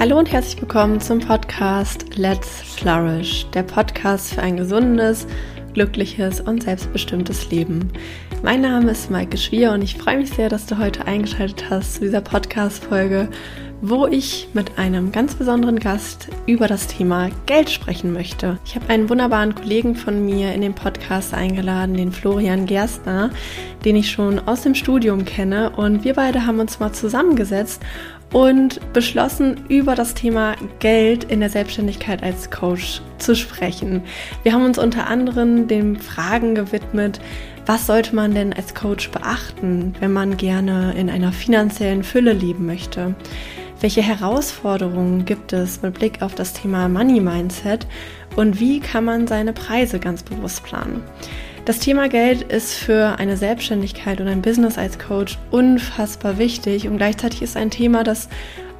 Hallo und herzlich willkommen zum Podcast Let's Flourish, der Podcast für ein gesundes, glückliches und selbstbestimmtes Leben. Mein Name ist Maike Schwier und ich freue mich sehr, dass du heute eingeschaltet hast zu dieser Podcast-Folge, wo ich mit einem ganz besonderen Gast über das Thema Geld sprechen möchte. Ich habe einen wunderbaren Kollegen von mir in den Podcast eingeladen, den Florian Gerstner, den ich schon aus dem Studium kenne und wir beide haben uns mal zusammengesetzt und beschlossen, über das Thema Geld in der Selbstständigkeit als Coach zu sprechen. Wir haben uns unter anderem den Fragen gewidmet, was sollte man denn als Coach beachten, wenn man gerne in einer finanziellen Fülle leben möchte? Welche Herausforderungen gibt es mit Blick auf das Thema Money Mindset und wie kann man seine Preise ganz bewusst planen? Das Thema Geld ist für eine Selbstständigkeit und ein Business als Coach unfassbar wichtig und gleichzeitig ist ein Thema, das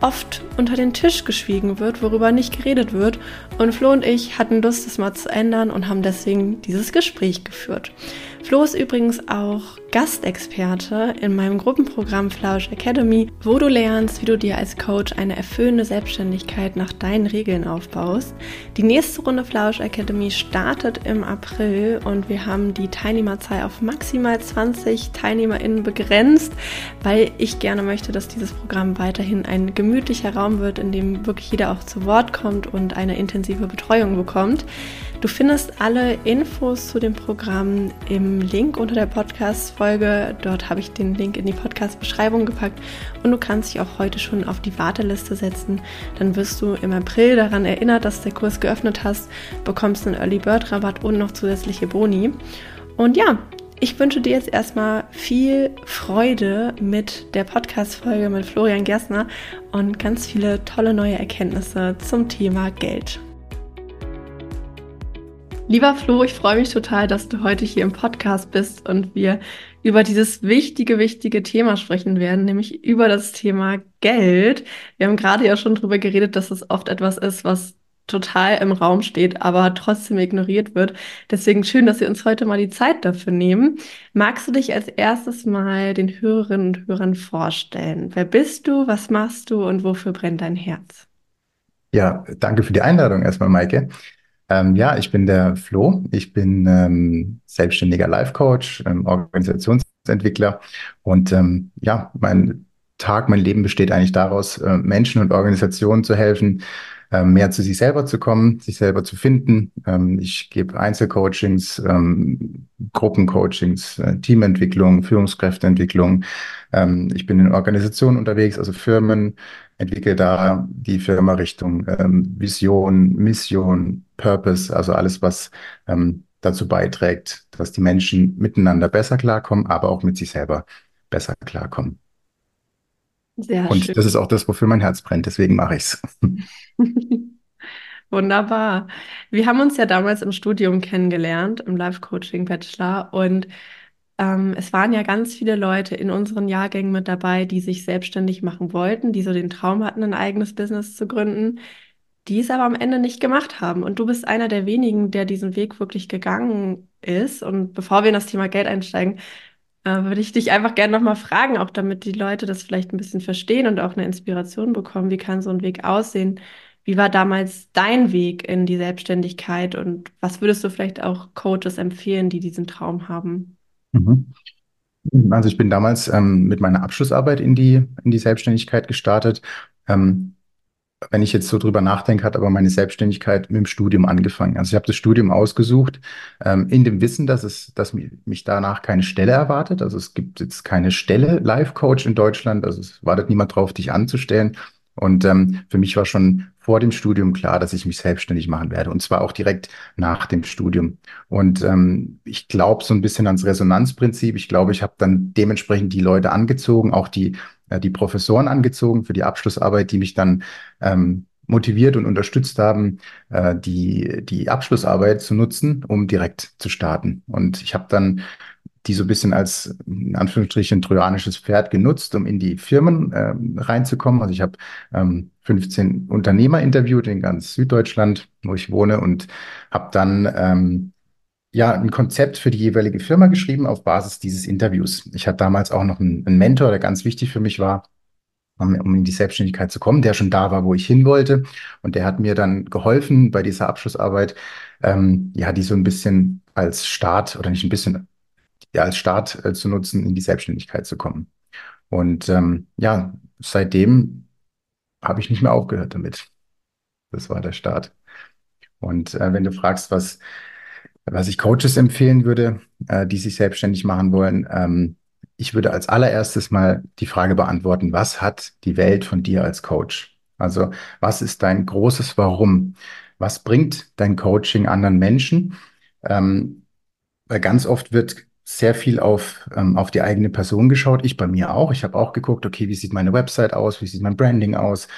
oft unter den Tisch geschwiegen wird, worüber nicht geredet wird. Und Flo und ich hatten Lust, das mal zu ändern und haben deswegen dieses Gespräch geführt. Flo ist übrigens auch Gastexperte in meinem Gruppenprogramm Flausch Academy, wo du lernst, wie du dir als Coach eine erfüllende Selbstständigkeit nach deinen Regeln aufbaust. Die nächste Runde Flausch Academy startet im April und wir haben die Teilnehmerzahl auf maximal 20 TeilnehmerInnen begrenzt, weil ich gerne möchte, dass dieses Programm weiterhin ein gemütlicher Raum wird, in dem wirklich jeder auch zu Wort kommt und eine intensive Betreuung bekommt. Du findest alle Infos zu dem Programm im Link unter der Podcast-Folge. Dort habe ich den Link in die Podcast-Beschreibung gepackt und du kannst dich auch heute schon auf die Warteliste setzen. Dann wirst du im April daran erinnert, dass der Kurs geöffnet hast, bekommst einen Early Bird Rabatt und noch zusätzliche Boni. Und ja, ich wünsche dir jetzt erstmal viel Freude mit der Podcast-Folge mit Florian Gerstner und ganz viele tolle neue Erkenntnisse zum Thema Geld. Lieber Flo, ich freue mich total, dass du heute hier im Podcast bist und wir über dieses wichtige, wichtige Thema sprechen werden, nämlich über das Thema Geld. Wir haben gerade ja schon darüber geredet, dass es oft etwas ist, was total im Raum steht, aber trotzdem ignoriert wird. Deswegen schön, dass wir uns heute mal die Zeit dafür nehmen. Magst du dich als erstes mal den Hörerinnen und Hörern vorstellen? Wer bist du, was machst du und wofür brennt dein Herz? Ja, danke für die Einladung erstmal, Maike. Ähm, ja, ich bin der Flo. Ich bin ähm, selbstständiger Life Coach, ähm, Organisationsentwickler und ähm, ja, mein Tag, mein Leben besteht eigentlich daraus, äh, Menschen und Organisationen zu helfen, äh, mehr zu sich selber zu kommen, sich selber zu finden. Ähm, ich gebe Einzelcoachings, ähm, Gruppencoachings, äh, Teamentwicklung, Führungskräfteentwicklung. Ähm, ich bin in Organisationen unterwegs, also Firmen, entwickle da die Firma Richtung ähm, Vision, Mission, Purpose, also alles, was ähm, dazu beiträgt, dass die Menschen miteinander besser klarkommen, aber auch mit sich selber besser klarkommen. Sehr Und schön. das ist auch das, wofür mein Herz brennt, deswegen mache ich es. Wunderbar. Wir haben uns ja damals im Studium kennengelernt, im Life-Coaching-Bachelor und ähm, es waren ja ganz viele Leute in unseren Jahrgängen mit dabei, die sich selbstständig machen wollten, die so den Traum hatten, ein eigenes Business zu gründen, die es aber am Ende nicht gemacht haben. Und du bist einer der wenigen, der diesen Weg wirklich gegangen ist. Und bevor wir in das Thema Geld einsteigen, äh, würde ich dich einfach gerne nochmal fragen, auch damit die Leute das vielleicht ein bisschen verstehen und auch eine Inspiration bekommen. Wie kann so ein Weg aussehen? Wie war damals dein Weg in die Selbstständigkeit und was würdest du vielleicht auch Coaches empfehlen, die diesen Traum haben? Mhm. Also ich bin damals ähm, mit meiner Abschlussarbeit in die, in die Selbstständigkeit gestartet. Ähm, wenn ich jetzt so drüber nachdenke, hat aber meine Selbstständigkeit mit dem Studium angefangen. Also ich habe das Studium ausgesucht, ähm, in dem Wissen, dass es, dass mich danach keine Stelle erwartet. Also es gibt jetzt keine Stelle Life Coach in Deutschland. Also es wartet niemand drauf, dich anzustellen. Und ähm, für mich war schon vor dem Studium klar, dass ich mich selbstständig machen werde. Und zwar auch direkt nach dem Studium. Und ähm, ich glaube so ein bisschen ans Resonanzprinzip. Ich glaube, ich habe dann dementsprechend die Leute angezogen, auch die, äh, die Professoren angezogen für die Abschlussarbeit, die mich dann ähm, motiviert und unterstützt haben, äh, die, die Abschlussarbeit zu nutzen, um direkt zu starten. Und ich habe dann die so ein bisschen als in Anführungsstrichen trojanisches Pferd genutzt, um in die Firmen äh, reinzukommen. Also ich habe ähm, 15 Unternehmer interviewt in ganz Süddeutschland, wo ich wohne, und habe dann ähm, ja ein Konzept für die jeweilige Firma geschrieben auf Basis dieses Interviews. Ich hatte damals auch noch einen, einen Mentor, der ganz wichtig für mich war, um, um in die Selbstständigkeit zu kommen, der schon da war, wo ich hin wollte. Und der hat mir dann geholfen bei dieser Abschlussarbeit, ähm, ja, die so ein bisschen als Start oder nicht ein bisschen, ja, als Start äh, zu nutzen, in die Selbstständigkeit zu kommen. Und ähm, ja, seitdem habe ich nicht mehr aufgehört damit. Das war der Start. Und äh, wenn du fragst, was, was ich Coaches empfehlen würde, äh, die sich selbstständig machen wollen, ähm, ich würde als allererstes mal die Frage beantworten, was hat die Welt von dir als Coach? Also was ist dein großes Warum? Was bringt dein Coaching anderen Menschen? Ähm, weil ganz oft wird sehr viel auf, ähm, auf die eigene Person geschaut. Ich bei mir auch. Ich habe auch geguckt, okay, wie sieht meine Website aus? Wie sieht mein Branding aus?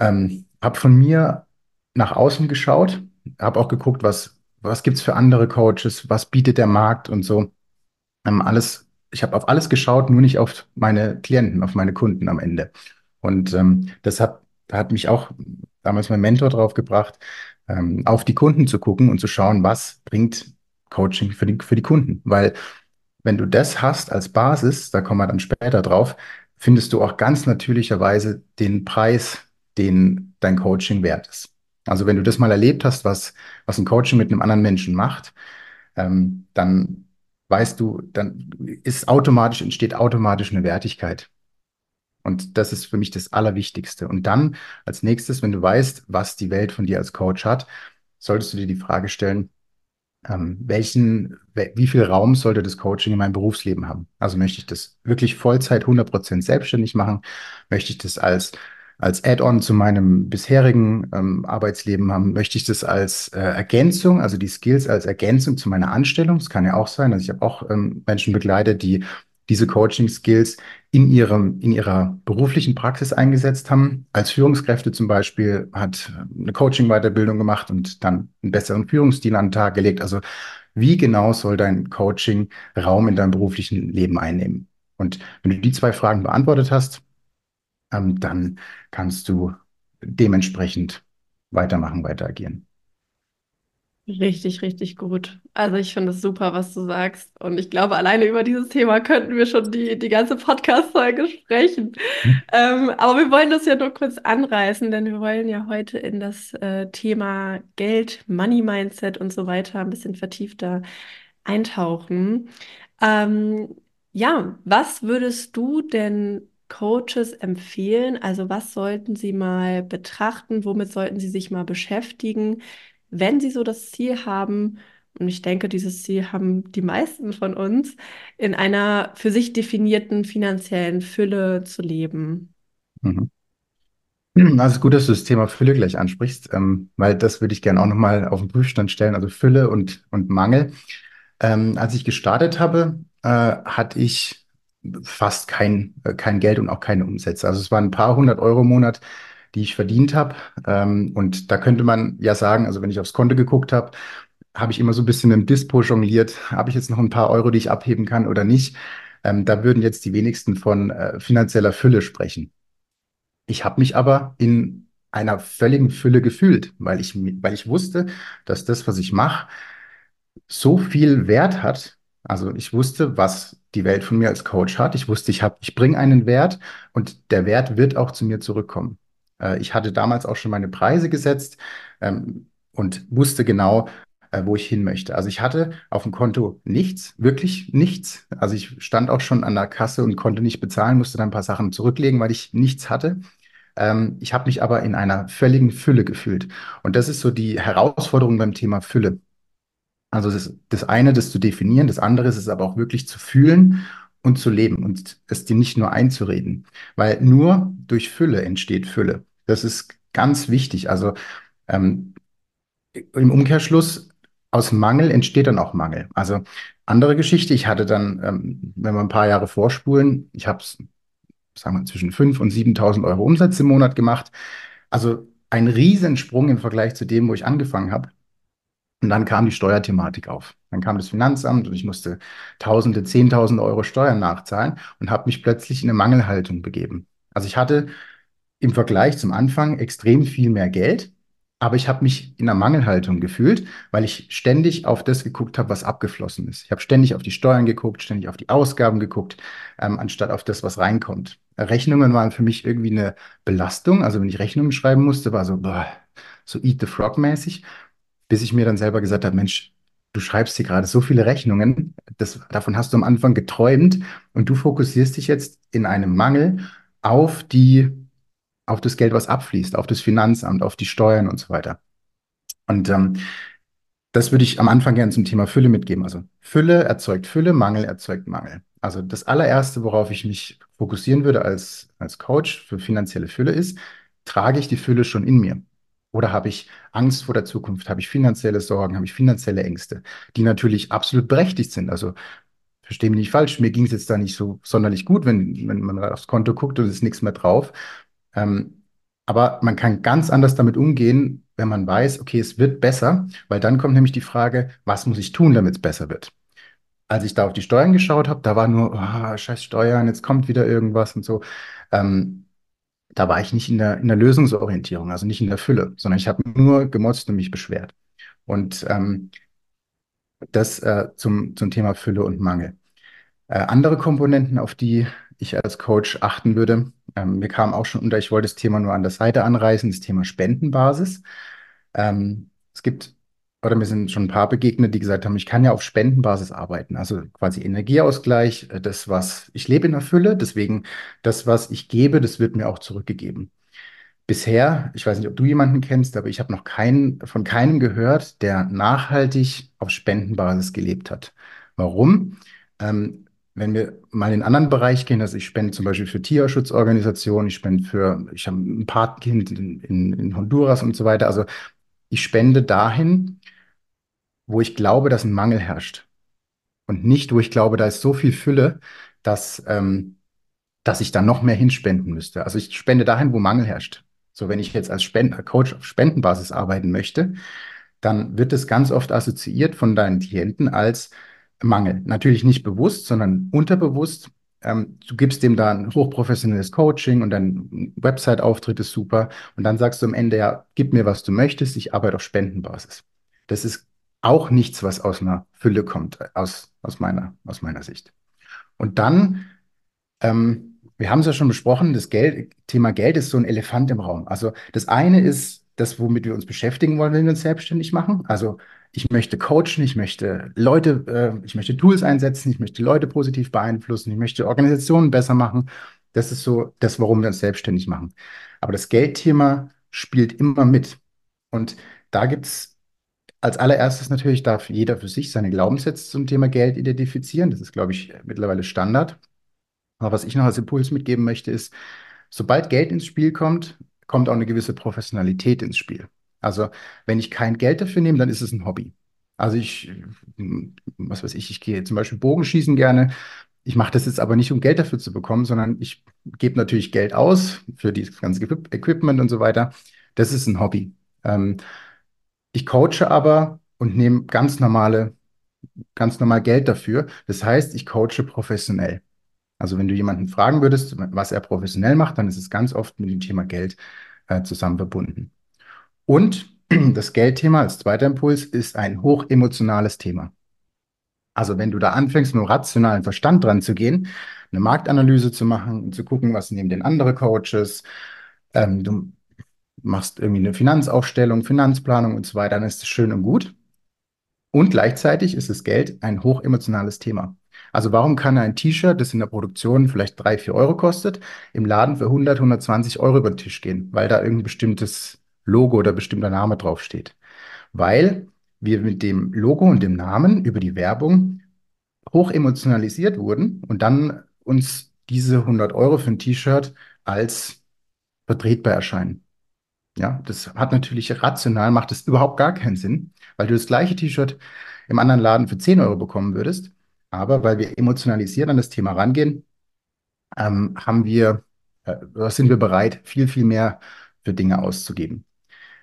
Ähm, habe von mir nach außen geschaut, habe auch geguckt, was, was gibt's für andere Coaches, was bietet der Markt und so. Ähm, alles, ich habe auf alles geschaut, nur nicht auf meine Klienten, auf meine Kunden am Ende. Und ähm, das hat, hat mich auch damals mein Mentor drauf gebracht, ähm, auf die Kunden zu gucken und zu schauen, was bringt Coaching für die, für die Kunden. Weil wenn du das hast als Basis, da kommen wir dann später drauf, findest du auch ganz natürlicherweise den Preis, den dein Coaching wert ist. Also wenn du das mal erlebt hast, was, was ein Coaching mit einem anderen Menschen macht, ähm, dann weißt du, dann ist automatisch, entsteht automatisch eine Wertigkeit. Und das ist für mich das Allerwichtigste. Und dann als nächstes, wenn du weißt, was die Welt von dir als Coach hat, solltest du dir die Frage stellen, ähm, welchen, wie viel Raum sollte das Coaching in meinem Berufsleben haben? Also möchte ich das wirklich Vollzeit 100% selbstständig machen? Möchte ich das als als Add-on zu meinem bisherigen ähm, Arbeitsleben haben, möchte ich das als äh, Ergänzung, also die Skills als Ergänzung zu meiner Anstellung. Das kann ja auch sein. Also ich habe auch ähm, Menschen begleitet, die diese Coaching-Skills in ihrem, in ihrer beruflichen Praxis eingesetzt haben. Als Führungskräfte zum Beispiel hat eine Coaching-Weiterbildung gemacht und dann einen besseren Führungsstil an den Tag gelegt. Also wie genau soll dein Coaching Raum in deinem beruflichen Leben einnehmen? Und wenn du die zwei Fragen beantwortet hast, ähm, dann kannst du dementsprechend weitermachen, weiter agieren. Richtig, richtig gut. Also ich finde es super, was du sagst. Und ich glaube, alleine über dieses Thema könnten wir schon die, die ganze Podcast-Folge sprechen. Hm. Ähm, aber wir wollen das ja nur kurz anreißen, denn wir wollen ja heute in das äh, Thema Geld, Money-Mindset und so weiter ein bisschen vertiefter eintauchen. Ähm, ja, was würdest du denn Coaches empfehlen? Also was sollten sie mal betrachten? Womit sollten sie sich mal beschäftigen, wenn sie so das Ziel haben? Und ich denke, dieses Ziel haben die meisten von uns, in einer für sich definierten finanziellen Fülle zu leben. Mhm. Also gut, dass du das Thema Fülle gleich ansprichst, ähm, weil das würde ich gerne auch nochmal auf den Prüfstand stellen, also Fülle und, und Mangel. Ähm, als ich gestartet habe, äh, hatte ich fast kein, äh, kein Geld und auch keine Umsätze. Also es waren ein paar hundert Euro im Monat, die ich verdient habe. Ähm, und da könnte man ja sagen, also wenn ich aufs Konto geguckt habe, habe ich immer so ein bisschen im Dispo jongliert. Habe ich jetzt noch ein paar Euro, die ich abheben kann oder nicht? Ähm, da würden jetzt die wenigsten von äh, finanzieller Fülle sprechen. Ich habe mich aber in einer völligen Fülle gefühlt, weil ich, weil ich wusste, dass das, was ich mache, so viel Wert hat. Also ich wusste, was die Welt von mir als Coach hat. Ich wusste, ich habe, ich bringe einen Wert und der Wert wird auch zu mir zurückkommen. Äh, ich hatte damals auch schon meine Preise gesetzt ähm, und wusste genau, äh, wo ich hin möchte. Also ich hatte auf dem Konto nichts, wirklich nichts. Also ich stand auch schon an der Kasse und konnte nicht bezahlen, musste dann ein paar Sachen zurücklegen, weil ich nichts hatte. Ähm, ich habe mich aber in einer völligen Fülle gefühlt. Und das ist so die Herausforderung beim Thema Fülle. Also das, das eine, das zu definieren, das andere ist es aber auch wirklich zu fühlen und zu leben und es dir nicht nur einzureden. Weil nur durch Fülle entsteht Fülle. Das ist ganz wichtig. Also ähm, im Umkehrschluss, aus Mangel entsteht dann auch Mangel. Also andere Geschichte, ich hatte dann, ähm, wenn wir ein paar Jahre vorspulen, ich habe sagen wir, zwischen 5.000 und 7.000 Euro Umsatz im Monat gemacht. Also ein Riesensprung im Vergleich zu dem, wo ich angefangen habe. Und dann kam die Steuerthematik auf. Dann kam das Finanzamt und ich musste Tausende, Zehntausende Euro Steuern nachzahlen und habe mich plötzlich in eine Mangelhaltung begeben. Also ich hatte im Vergleich zum Anfang extrem viel mehr Geld, aber ich habe mich in einer Mangelhaltung gefühlt, weil ich ständig auf das geguckt habe, was abgeflossen ist. Ich habe ständig auf die Steuern geguckt, ständig auf die Ausgaben geguckt, ähm, anstatt auf das, was reinkommt. Rechnungen waren für mich irgendwie eine Belastung. Also wenn ich Rechnungen schreiben musste, war so, boah, so Eat the Frog mäßig, bis ich mir dann selber gesagt habe, Mensch, du schreibst hier gerade so viele Rechnungen, das, davon hast du am Anfang geträumt und du fokussierst dich jetzt in einem Mangel auf die auf das Geld, was abfließt, auf das Finanzamt, auf die Steuern und so weiter. Und ähm, das würde ich am Anfang gerne zum Thema Fülle mitgeben. Also Fülle erzeugt Fülle, Mangel erzeugt Mangel. Also das allererste, worauf ich mich fokussieren würde als, als Coach für finanzielle Fülle ist, trage ich die Fülle schon in mir? Oder habe ich Angst vor der Zukunft? Habe ich finanzielle Sorgen? Habe ich finanzielle Ängste, die natürlich absolut berechtigt sind? Also verstehe mich nicht falsch, mir ging es jetzt da nicht so sonderlich gut, wenn, wenn man aufs Konto guckt und es ist nichts mehr drauf. Ähm, aber man kann ganz anders damit umgehen, wenn man weiß, okay, es wird besser, weil dann kommt nämlich die Frage, was muss ich tun, damit es besser wird? Als ich da auf die Steuern geschaut habe, da war nur, oh, scheiß Steuern, jetzt kommt wieder irgendwas und so. Ähm, da war ich nicht in der, in der Lösungsorientierung, also nicht in der Fülle, sondern ich habe nur gemotzt und mich beschwert. Und ähm, das äh, zum, zum Thema Fülle und Mangel. Äh, andere Komponenten, auf die ich als Coach achten würde, ähm, mir kam auch schon unter, ich wollte das Thema nur an der Seite anreißen, das Thema Spendenbasis. Ähm, es gibt, oder mir sind schon ein paar begegnet, die gesagt haben, ich kann ja auf Spendenbasis arbeiten, also quasi Energieausgleich, äh, das, was ich lebe in der Fülle, deswegen das, was ich gebe, das wird mir auch zurückgegeben. Bisher, ich weiß nicht, ob du jemanden kennst, aber ich habe noch keinen, von keinem gehört, der nachhaltig auf Spendenbasis gelebt hat. Warum? Ähm, wenn wir mal in einen anderen Bereich gehen, also ich spende zum Beispiel für Tierschutzorganisationen, ich spende für, ich habe ein Patenkind in, in, in Honduras und so weiter. Also ich spende dahin, wo ich glaube, dass ein Mangel herrscht. Und nicht, wo ich glaube, da ist so viel Fülle, dass, ähm, dass ich da noch mehr hinspenden müsste. Also ich spende dahin, wo Mangel herrscht. So, wenn ich jetzt als Spend Coach auf Spendenbasis arbeiten möchte, dann wird es ganz oft assoziiert von deinen Klienten als Mangel. Natürlich nicht bewusst, sondern unterbewusst. Ähm, du gibst dem da ein hochprofessionelles Coaching und dein Website-Auftritt ist super. Und dann sagst du am Ende, ja, gib mir, was du möchtest, ich arbeite auf Spendenbasis. Das ist auch nichts, was aus einer Fülle kommt, aus, aus meiner, aus meiner Sicht. Und dann, ähm, wir haben es ja schon besprochen, das Geld, Thema Geld ist so ein Elefant im Raum. Also das eine ist das, womit wir uns beschäftigen wollen, wenn wir uns selbstständig machen. Also ich möchte coachen, ich möchte Leute, äh, ich möchte Tools einsetzen, ich möchte Leute positiv beeinflussen, ich möchte Organisationen besser machen. Das ist so das, warum wir uns selbstständig machen. Aber das Geldthema spielt immer mit. Und da gibt es als allererstes natürlich, darf jeder für sich seine Glaubenssätze zum Thema Geld identifizieren. Das ist, glaube ich, mittlerweile Standard. Aber was ich noch als Impuls mitgeben möchte, ist, sobald Geld ins Spiel kommt, kommt auch eine gewisse Professionalität ins Spiel. Also wenn ich kein Geld dafür nehme, dann ist es ein Hobby. Also ich, was weiß ich, ich gehe zum Beispiel Bogenschießen gerne. Ich mache das jetzt aber nicht, um Geld dafür zu bekommen, sondern ich gebe natürlich Geld aus für dieses ganze Equipment und so weiter. Das ist ein Hobby. Ähm, ich coache aber und nehme ganz normale, ganz normal Geld dafür. Das heißt, ich coache professionell. Also wenn du jemanden fragen würdest, was er professionell macht, dann ist es ganz oft mit dem Thema Geld äh, zusammen verbunden. Und das Geldthema als zweiter Impuls ist ein hochemotionales Thema. Also wenn du da anfängst, mit einem rationalen Verstand dran zu gehen, eine Marktanalyse zu machen und zu gucken, was nehmen denn andere Coaches, ähm, du machst irgendwie eine Finanzaufstellung, Finanzplanung und so weiter, dann ist das schön und gut. Und gleichzeitig ist das Geld ein hochemotionales Thema. Also warum kann ein T-Shirt, das in der Produktion vielleicht drei, vier Euro kostet, im Laden für 100, 120 Euro über den Tisch gehen, weil da irgendein bestimmtes Logo oder bestimmter Name draufsteht. Weil wir mit dem Logo und dem Namen über die Werbung hoch emotionalisiert wurden und dann uns diese 100 Euro für ein T-Shirt als vertretbar erscheinen. Ja, das hat natürlich rational, macht es überhaupt gar keinen Sinn, weil du das gleiche T-Shirt im anderen Laden für 10 Euro bekommen würdest. Aber weil wir emotionalisiert an das Thema rangehen, ähm, haben wir, äh, sind wir bereit, viel, viel mehr für Dinge auszugeben.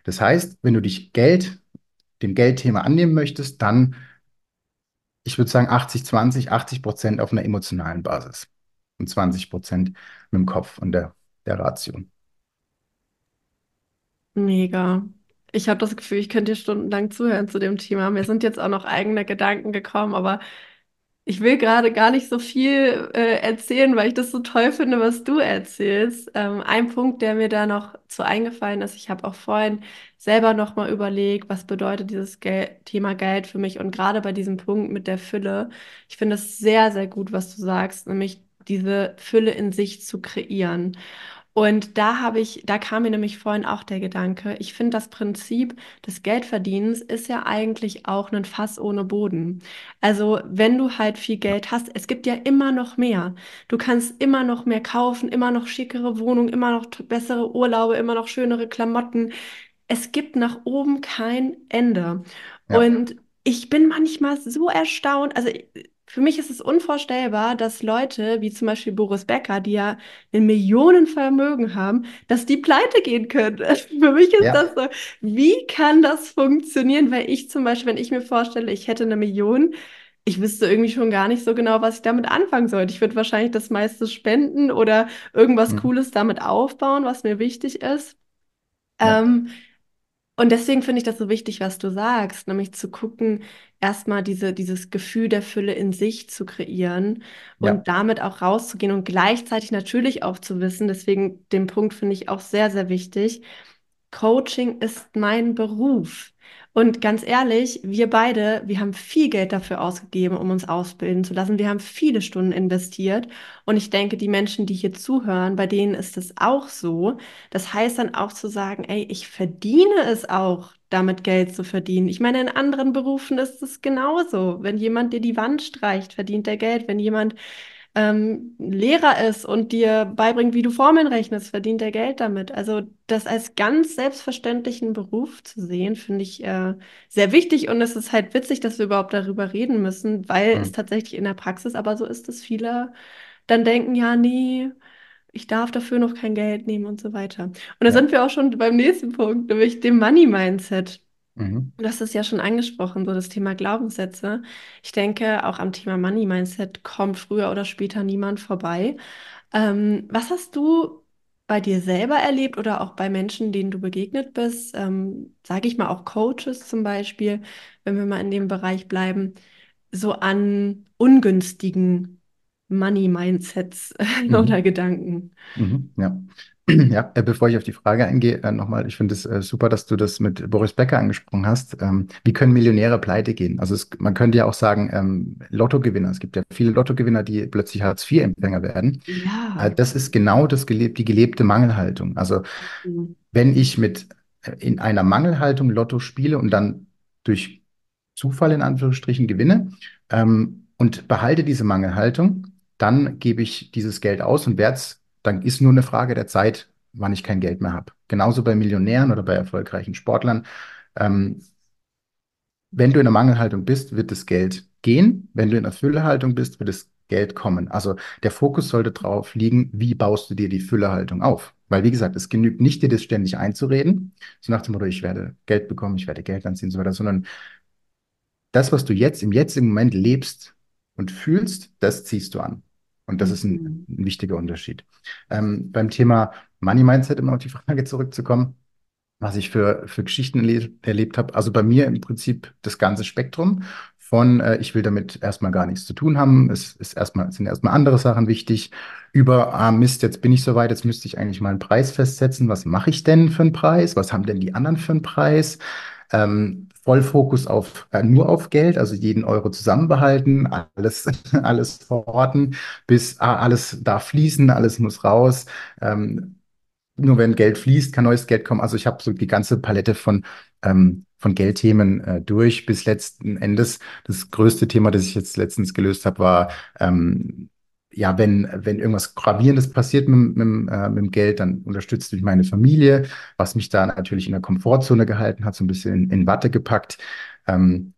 Das heißt, wenn du dich Geld, dem Geldthema annehmen möchtest, dann, ich würde sagen, 80, 20, 80 Prozent auf einer emotionalen Basis und 20 Prozent mit dem Kopf und der, der Ratio. Mega. Ich habe das Gefühl, ich könnte dir stundenlang zuhören zu dem Thema. Mir sind jetzt auch noch eigene Gedanken gekommen, aber ich will gerade gar nicht so viel äh, erzählen, weil ich das so toll finde, was du erzählst. Ähm, ein Punkt, der mir da noch zu eingefallen ist, ich habe auch vorhin selber noch mal überlegt, was bedeutet dieses Gel Thema Geld für mich und gerade bei diesem Punkt mit der Fülle. Ich finde es sehr, sehr gut, was du sagst, nämlich diese Fülle in sich zu kreieren. Und da habe ich, da kam mir nämlich vorhin auch der Gedanke, ich finde das Prinzip des Geldverdienens ist ja eigentlich auch ein Fass ohne Boden. Also wenn du halt viel Geld hast, es gibt ja immer noch mehr. Du kannst immer noch mehr kaufen, immer noch schickere Wohnungen, immer noch bessere Urlaube, immer noch schönere Klamotten. Es gibt nach oben kein Ende. Ja, Und ich bin manchmal so erstaunt, also für mich ist es unvorstellbar, dass Leute wie zum Beispiel Boris Becker, die ja ein Millionenvermögen haben, dass die pleite gehen können. Für mich ist ja. das so, wie kann das funktionieren? Weil ich zum Beispiel, wenn ich mir vorstelle, ich hätte eine Million, ich wüsste irgendwie schon gar nicht so genau, was ich damit anfangen sollte. Ich würde wahrscheinlich das meiste spenden oder irgendwas Mhm. Cooles damit aufbauen, was mir wichtig ist. Ja, Ähm, und deswegen finde ich das so wichtig, was du sagst, nämlich zu gucken, erstmal diese, dieses Gefühl der Fülle in sich zu kreieren ja. und damit auch rauszugehen und gleichzeitig natürlich auch zu wissen, deswegen den Punkt finde ich auch sehr, sehr wichtig, Coaching ist mein Beruf. Und ganz ehrlich, wir beide, wir haben viel Geld dafür ausgegeben, um uns ausbilden zu lassen. Wir haben viele Stunden investiert. Und ich denke, die Menschen, die hier zuhören, bei denen ist es auch so. Das heißt dann auch zu sagen, ey, ich verdiene es auch, damit Geld zu verdienen. Ich meine, in anderen Berufen ist es genauso. Wenn jemand dir die Wand streicht, verdient er Geld. Wenn jemand ähm, Lehrer ist und dir beibringt, wie du Formeln rechnest, verdient er Geld damit. Also das als ganz selbstverständlichen Beruf zu sehen, finde ich äh, sehr wichtig und es ist halt witzig, dass wir überhaupt darüber reden müssen, weil es Mhm. tatsächlich in der Praxis aber so ist, dass viele dann denken, ja, nee, ich darf dafür noch kein Geld nehmen und so weiter. Und da Ja. sind wir auch schon beim nächsten Punkt, nämlich dem Money-Mindset. Mhm. Du hast es ja schon angesprochen, so das Thema Glaubenssätze. Ich denke, auch am Thema Money Mindset kommt früher oder später niemand vorbei. Ähm, was hast du bei dir selber erlebt oder auch bei Menschen, denen du begegnet bist? Ähm, sage ich mal auch Coaches zum Beispiel, wenn wir mal in dem Bereich bleiben, so an ungünstigen Money Mindsets oder Mhm. Gedanken. Mhm. Ja. Ja, äh, bevor ich auf die Frage eingehe, äh, nochmal, ich finde es äh, super, dass du das mit Boris Becker angesprochen hast. Ähm, wie können Millionäre pleite gehen? Also es, man könnte ja auch sagen, ähm, Lottogewinner. Es gibt ja viele Lottogewinner, die plötzlich Hartz-IV-Empfänger werden. Ja. das ist genau das gelebt, die gelebte Mangelhaltung. Also Mhm. wenn ich mit in einer Mangelhaltung Lotto spiele und dann durch Zufall in Anführungsstrichen gewinne ähm, und behalte diese Mangelhaltung, dann gebe ich dieses Geld aus und werde es, dann ist nur eine Frage der Zeit, wann ich kein Geld mehr habe. Genauso bei Millionären oder bei erfolgreichen Sportlern. Ähm, wenn du in einer Mangelhaltung bist, wird das Geld gehen. Wenn du in einer Füllehaltung bist, wird das Geld kommen. Also der Fokus sollte drauf liegen, wie baust du dir die Füllehaltung auf? Weil, wie gesagt, es genügt nicht, dir das ständig einzureden, so nach dem Motto, ich werde Geld bekommen, ich werde Geld anziehen und so weiter, sondern das, was du jetzt im jetzigen Moment lebst und fühlst, das ziehst du an. Und das ist ein, Mhm. ein wichtiger Unterschied. Ähm, beim Thema Money Mindset, um auf die Frage zurückzukommen, was ich für, für Geschichten erle erlebt habe. Also bei mir im Prinzip das ganze Spektrum von, äh, ich will damit erstmal gar nichts zu tun haben. Es ist erstmal, sind erstmal andere Sachen wichtig. Über, ah Mist, jetzt bin ich soweit, jetzt müsste ich eigentlich mal einen Preis festsetzen. Was mache ich denn für einen Preis? Was haben denn die anderen für einen Preis? Ähm, Vollfokus auf, äh, nur auf Geld, also jeden Euro zusammenbehalten, alles, alles verorten, bis ah, alles darf fließen, alles muss raus. Ähm, nur wenn Geld fließt, kann neues Geld kommen. Also ich habe so die ganze Palette von, ähm, von Geldthemen äh, durch bis letzten Endes. Das größte Thema, das ich jetzt letztens gelöst habe, war, ähm, ja, wenn, wenn irgendwas Gravierendes passiert mit, mit, äh, mit dem Geld, dann unterstützt mich meine Familie, was mich da natürlich in der Komfortzone gehalten hat, so ein bisschen in, in Watte gepackt. Ähm,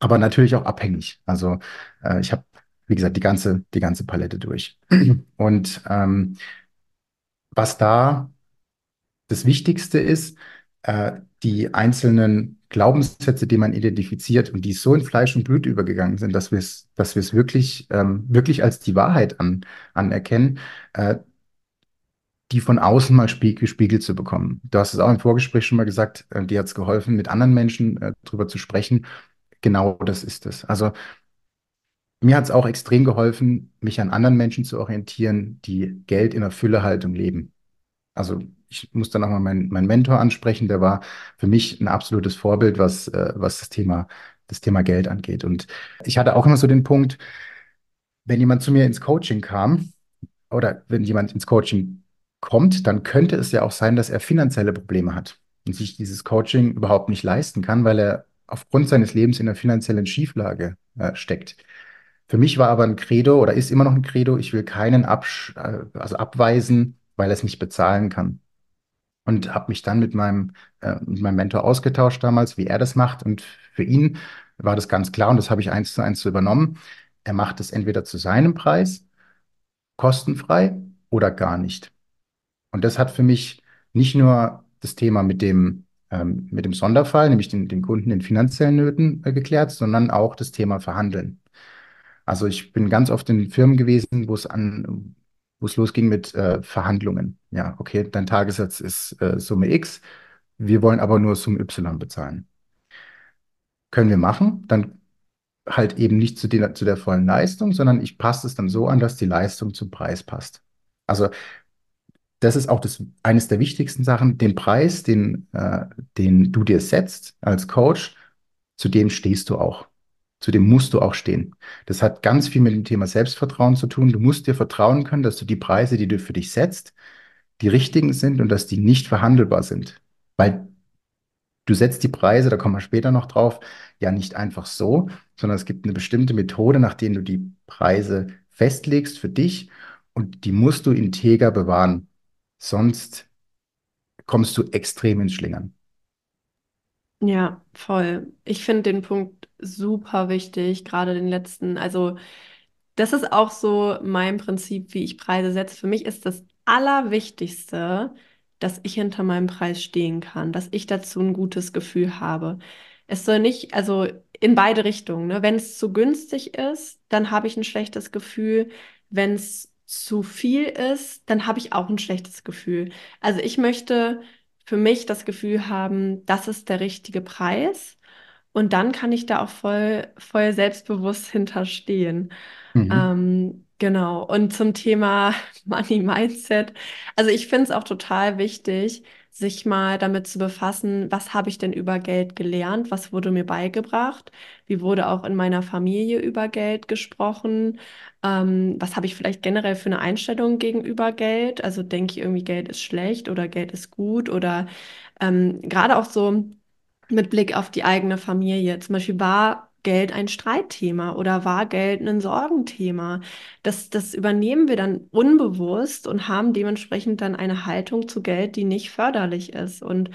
aber natürlich auch abhängig. Also äh, ich habe, wie gesagt, die ganze, die ganze Palette durch. Und ähm, was da das Wichtigste ist, äh, die einzelnen Glaubenssätze, die man identifiziert und die so in Fleisch und Blut übergegangen sind, dass wir es, dass wir es wirklich, ähm, wirklich als die Wahrheit an, anerkennen, äh, die von außen mal gespiegelt zu bekommen. Du hast es auch im Vorgespräch schon mal gesagt, äh, dir hat es geholfen, mit anderen Menschen äh, drüber zu sprechen. Genau das ist es. Also mir hat es auch extrem geholfen, mich an anderen Menschen zu orientieren, die Geld in der Füllehaltung leben. Also ich muss da nochmal meinen mein Mentor ansprechen, der war für mich ein absolutes Vorbild, was, äh, was das Thema, das Thema Geld angeht. Und ich hatte auch immer so den Punkt, wenn jemand zu mir ins Coaching kam oder wenn jemand ins Coaching kommt, dann könnte es ja auch sein, dass er finanzielle Probleme hat und sich dieses Coaching überhaupt nicht leisten kann, weil er aufgrund seines Lebens in einer finanziellen Schieflage äh, steckt. Für mich war aber ein Credo oder ist immer noch ein Credo, ich will keinen absch äh, also abweisen, weil er es nicht bezahlen kann. Und habe mich dann mit meinem, äh, mit meinem Mentor ausgetauscht damals, wie er das macht. Und für ihn war das ganz klar und das habe ich eins zu eins so übernommen. Er macht es entweder zu seinem Preis, kostenfrei oder gar nicht. Und das hat für mich nicht nur das Thema mit dem, ähm, mit dem Sonderfall, nämlich den, den Kunden in finanziellen Nöten äh, geklärt, sondern auch das Thema Verhandeln. Also ich bin ganz oft in Firmen gewesen, wo es an, wo es losging mit äh, Verhandlungen. Ja, okay, dein Tagessatz ist äh, Summe X, wir wollen aber nur Summe Y bezahlen. Können wir machen, dann halt eben nicht zu, den, zu der vollen Leistung, sondern ich passe es dann so an, dass die Leistung zum Preis passt. Also das ist auch das, eines der wichtigsten Sachen, den Preis, den, äh, den du dir setzt als Coach, zu dem stehst du auch. Zu dem musst du auch stehen. Das hat ganz viel mit dem Thema Selbstvertrauen zu tun. Du musst dir vertrauen können, dass du die Preise, die du für dich setzt, die richtigen sind und dass die nicht verhandelbar sind. Weil du setzt die Preise, da kommen wir später noch drauf, ja nicht einfach so, sondern es gibt eine bestimmte Methode, nach der du die Preise festlegst für dich und die musst du integer bewahren. Sonst kommst du extrem ins Schlingern. Ja, voll. Ich finde den Punkt super wichtig, gerade den letzten. Also, das ist auch so mein Prinzip, wie ich Preise setze. Für mich ist das Allerwichtigste, dass ich hinter meinem Preis stehen kann, dass ich dazu ein gutes Gefühl habe. Es soll nicht, also in beide Richtungen, ne? Wenn es zu günstig ist, dann habe ich ein schlechtes Gefühl. Wenn es zu viel ist, dann habe ich auch ein schlechtes Gefühl. Also ich möchte für mich das Gefühl haben, das ist der richtige Preis. Und dann kann ich da auch voll, voll selbstbewusst hinterstehen. Mhm. Ähm, genau. Und zum Thema Money Mindset. Also ich finde es auch total wichtig, sich mal damit zu befassen, was habe ich denn über Geld gelernt? Was wurde mir beigebracht? Wie wurde auch in meiner Familie über Geld gesprochen? Ähm, was habe ich vielleicht generell für eine Einstellung gegenüber Geld? Also denke ich irgendwie, Geld ist schlecht oder Geld ist gut oder ähm, gerade auch so mit Blick auf die eigene Familie. Zum Beispiel war Geld ein Streitthema oder war Geld ein Sorgenthema? Das, das übernehmen wir dann unbewusst und haben dementsprechend dann eine Haltung zu Geld, die nicht förderlich ist. Und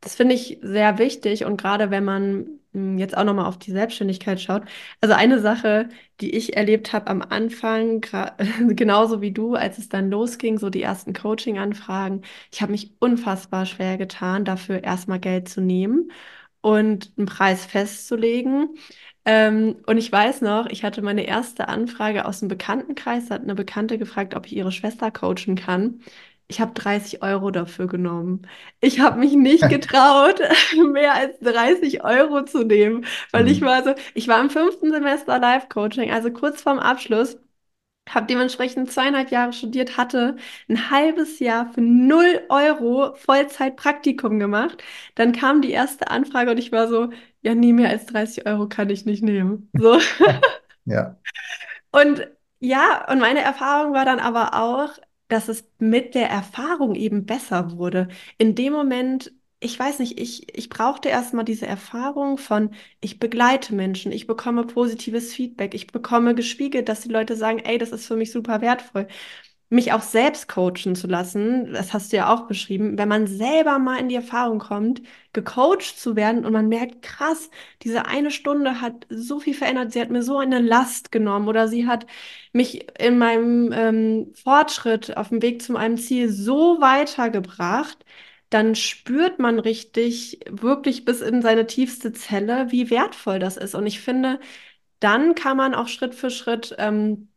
das finde ich sehr wichtig und gerade wenn man hm, jetzt auch nochmal auf die Selbstständigkeit schaut. Also eine Sache, die ich erlebt habe am Anfang, genauso wie du, als es dann losging, so die ersten Coaching-Anfragen, ich habe mich unfassbar schwer getan, dafür erstmal Geld zu nehmen und einen Preis festzulegen. Ähm, und ich weiß noch, ich hatte meine erste Anfrage aus dem Bekanntenkreis, da hat eine Bekannte gefragt, ob ich ihre Schwester coachen kann. Ich habe 30 Euro dafür genommen. Ich habe mich nicht getraut, mehr als 30 Euro zu nehmen, weil mhm. ich war so, ich war im fünften Semester Live-Coaching, also kurz vorm Abschluss habe dementsprechend zweieinhalb Jahre studiert, hatte ein halbes Jahr für 0 Euro Vollzeit-Praktikum gemacht. Dann kam die erste Anfrage und ich war so, ja, nie mehr als 30 Euro kann ich nicht nehmen. So. Ja. Und ja, und meine Erfahrung war dann aber auch, dass es mit der Erfahrung eben besser wurde. In dem Moment ich weiß nicht, ich, ich brauchte erstmal diese Erfahrung von, ich begleite Menschen, ich bekomme positives Feedback, ich bekomme gespiegelt, dass die Leute sagen, ey, das ist für mich super wertvoll. Mich auch selbst coachen zu lassen, das hast du ja auch beschrieben, wenn man selber mal in die Erfahrung kommt, gecoacht zu werden und man merkt, krass, diese eine Stunde hat so viel verändert, sie hat mir so eine Last genommen oder sie hat mich in meinem ähm, Fortschritt auf dem Weg zu meinem Ziel so weitergebracht, dann spürt man richtig, wirklich bis in seine tiefste Zelle, wie wertvoll das ist. Und ich finde, dann kann man auch Schritt für Schritt ähm,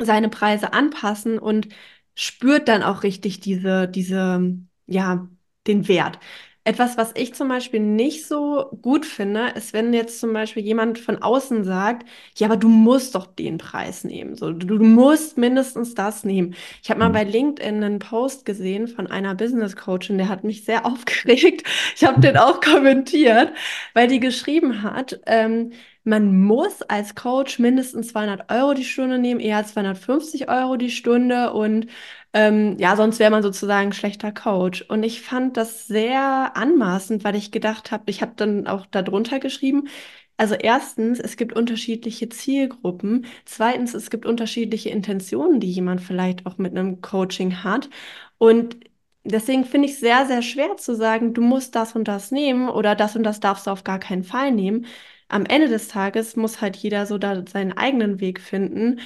seine Preise anpassen und spürt dann auch richtig diese, diese, ja, den Wert. Etwas, was ich zum Beispiel nicht so gut finde, ist, wenn jetzt zum Beispiel jemand von außen sagt, ja, aber du musst doch den Preis nehmen. So, du, du musst mindestens das nehmen. Ich habe mal bei LinkedIn einen Post gesehen von einer Business Coachin, der hat mich sehr aufgeregt. Ich habe den auch kommentiert, weil die geschrieben hat, ähm, man muss als Coach mindestens 200 Euro die Stunde nehmen, eher 250 Euro die Stunde und ähm, ja, sonst wäre man sozusagen schlechter Coach. Und ich fand das sehr anmaßend, weil ich gedacht habe, ich habe dann auch darunter geschrieben, also erstens, es gibt unterschiedliche Zielgruppen. Zweitens, es gibt unterschiedliche Intentionen, die jemand vielleicht auch mit einem Coaching hat. Und deswegen finde ich es sehr, sehr schwer zu sagen, du musst das und das nehmen oder das und das darfst du auf gar keinen Fall nehmen. Am Ende des Tages muss halt jeder so da seinen eigenen Weg finden.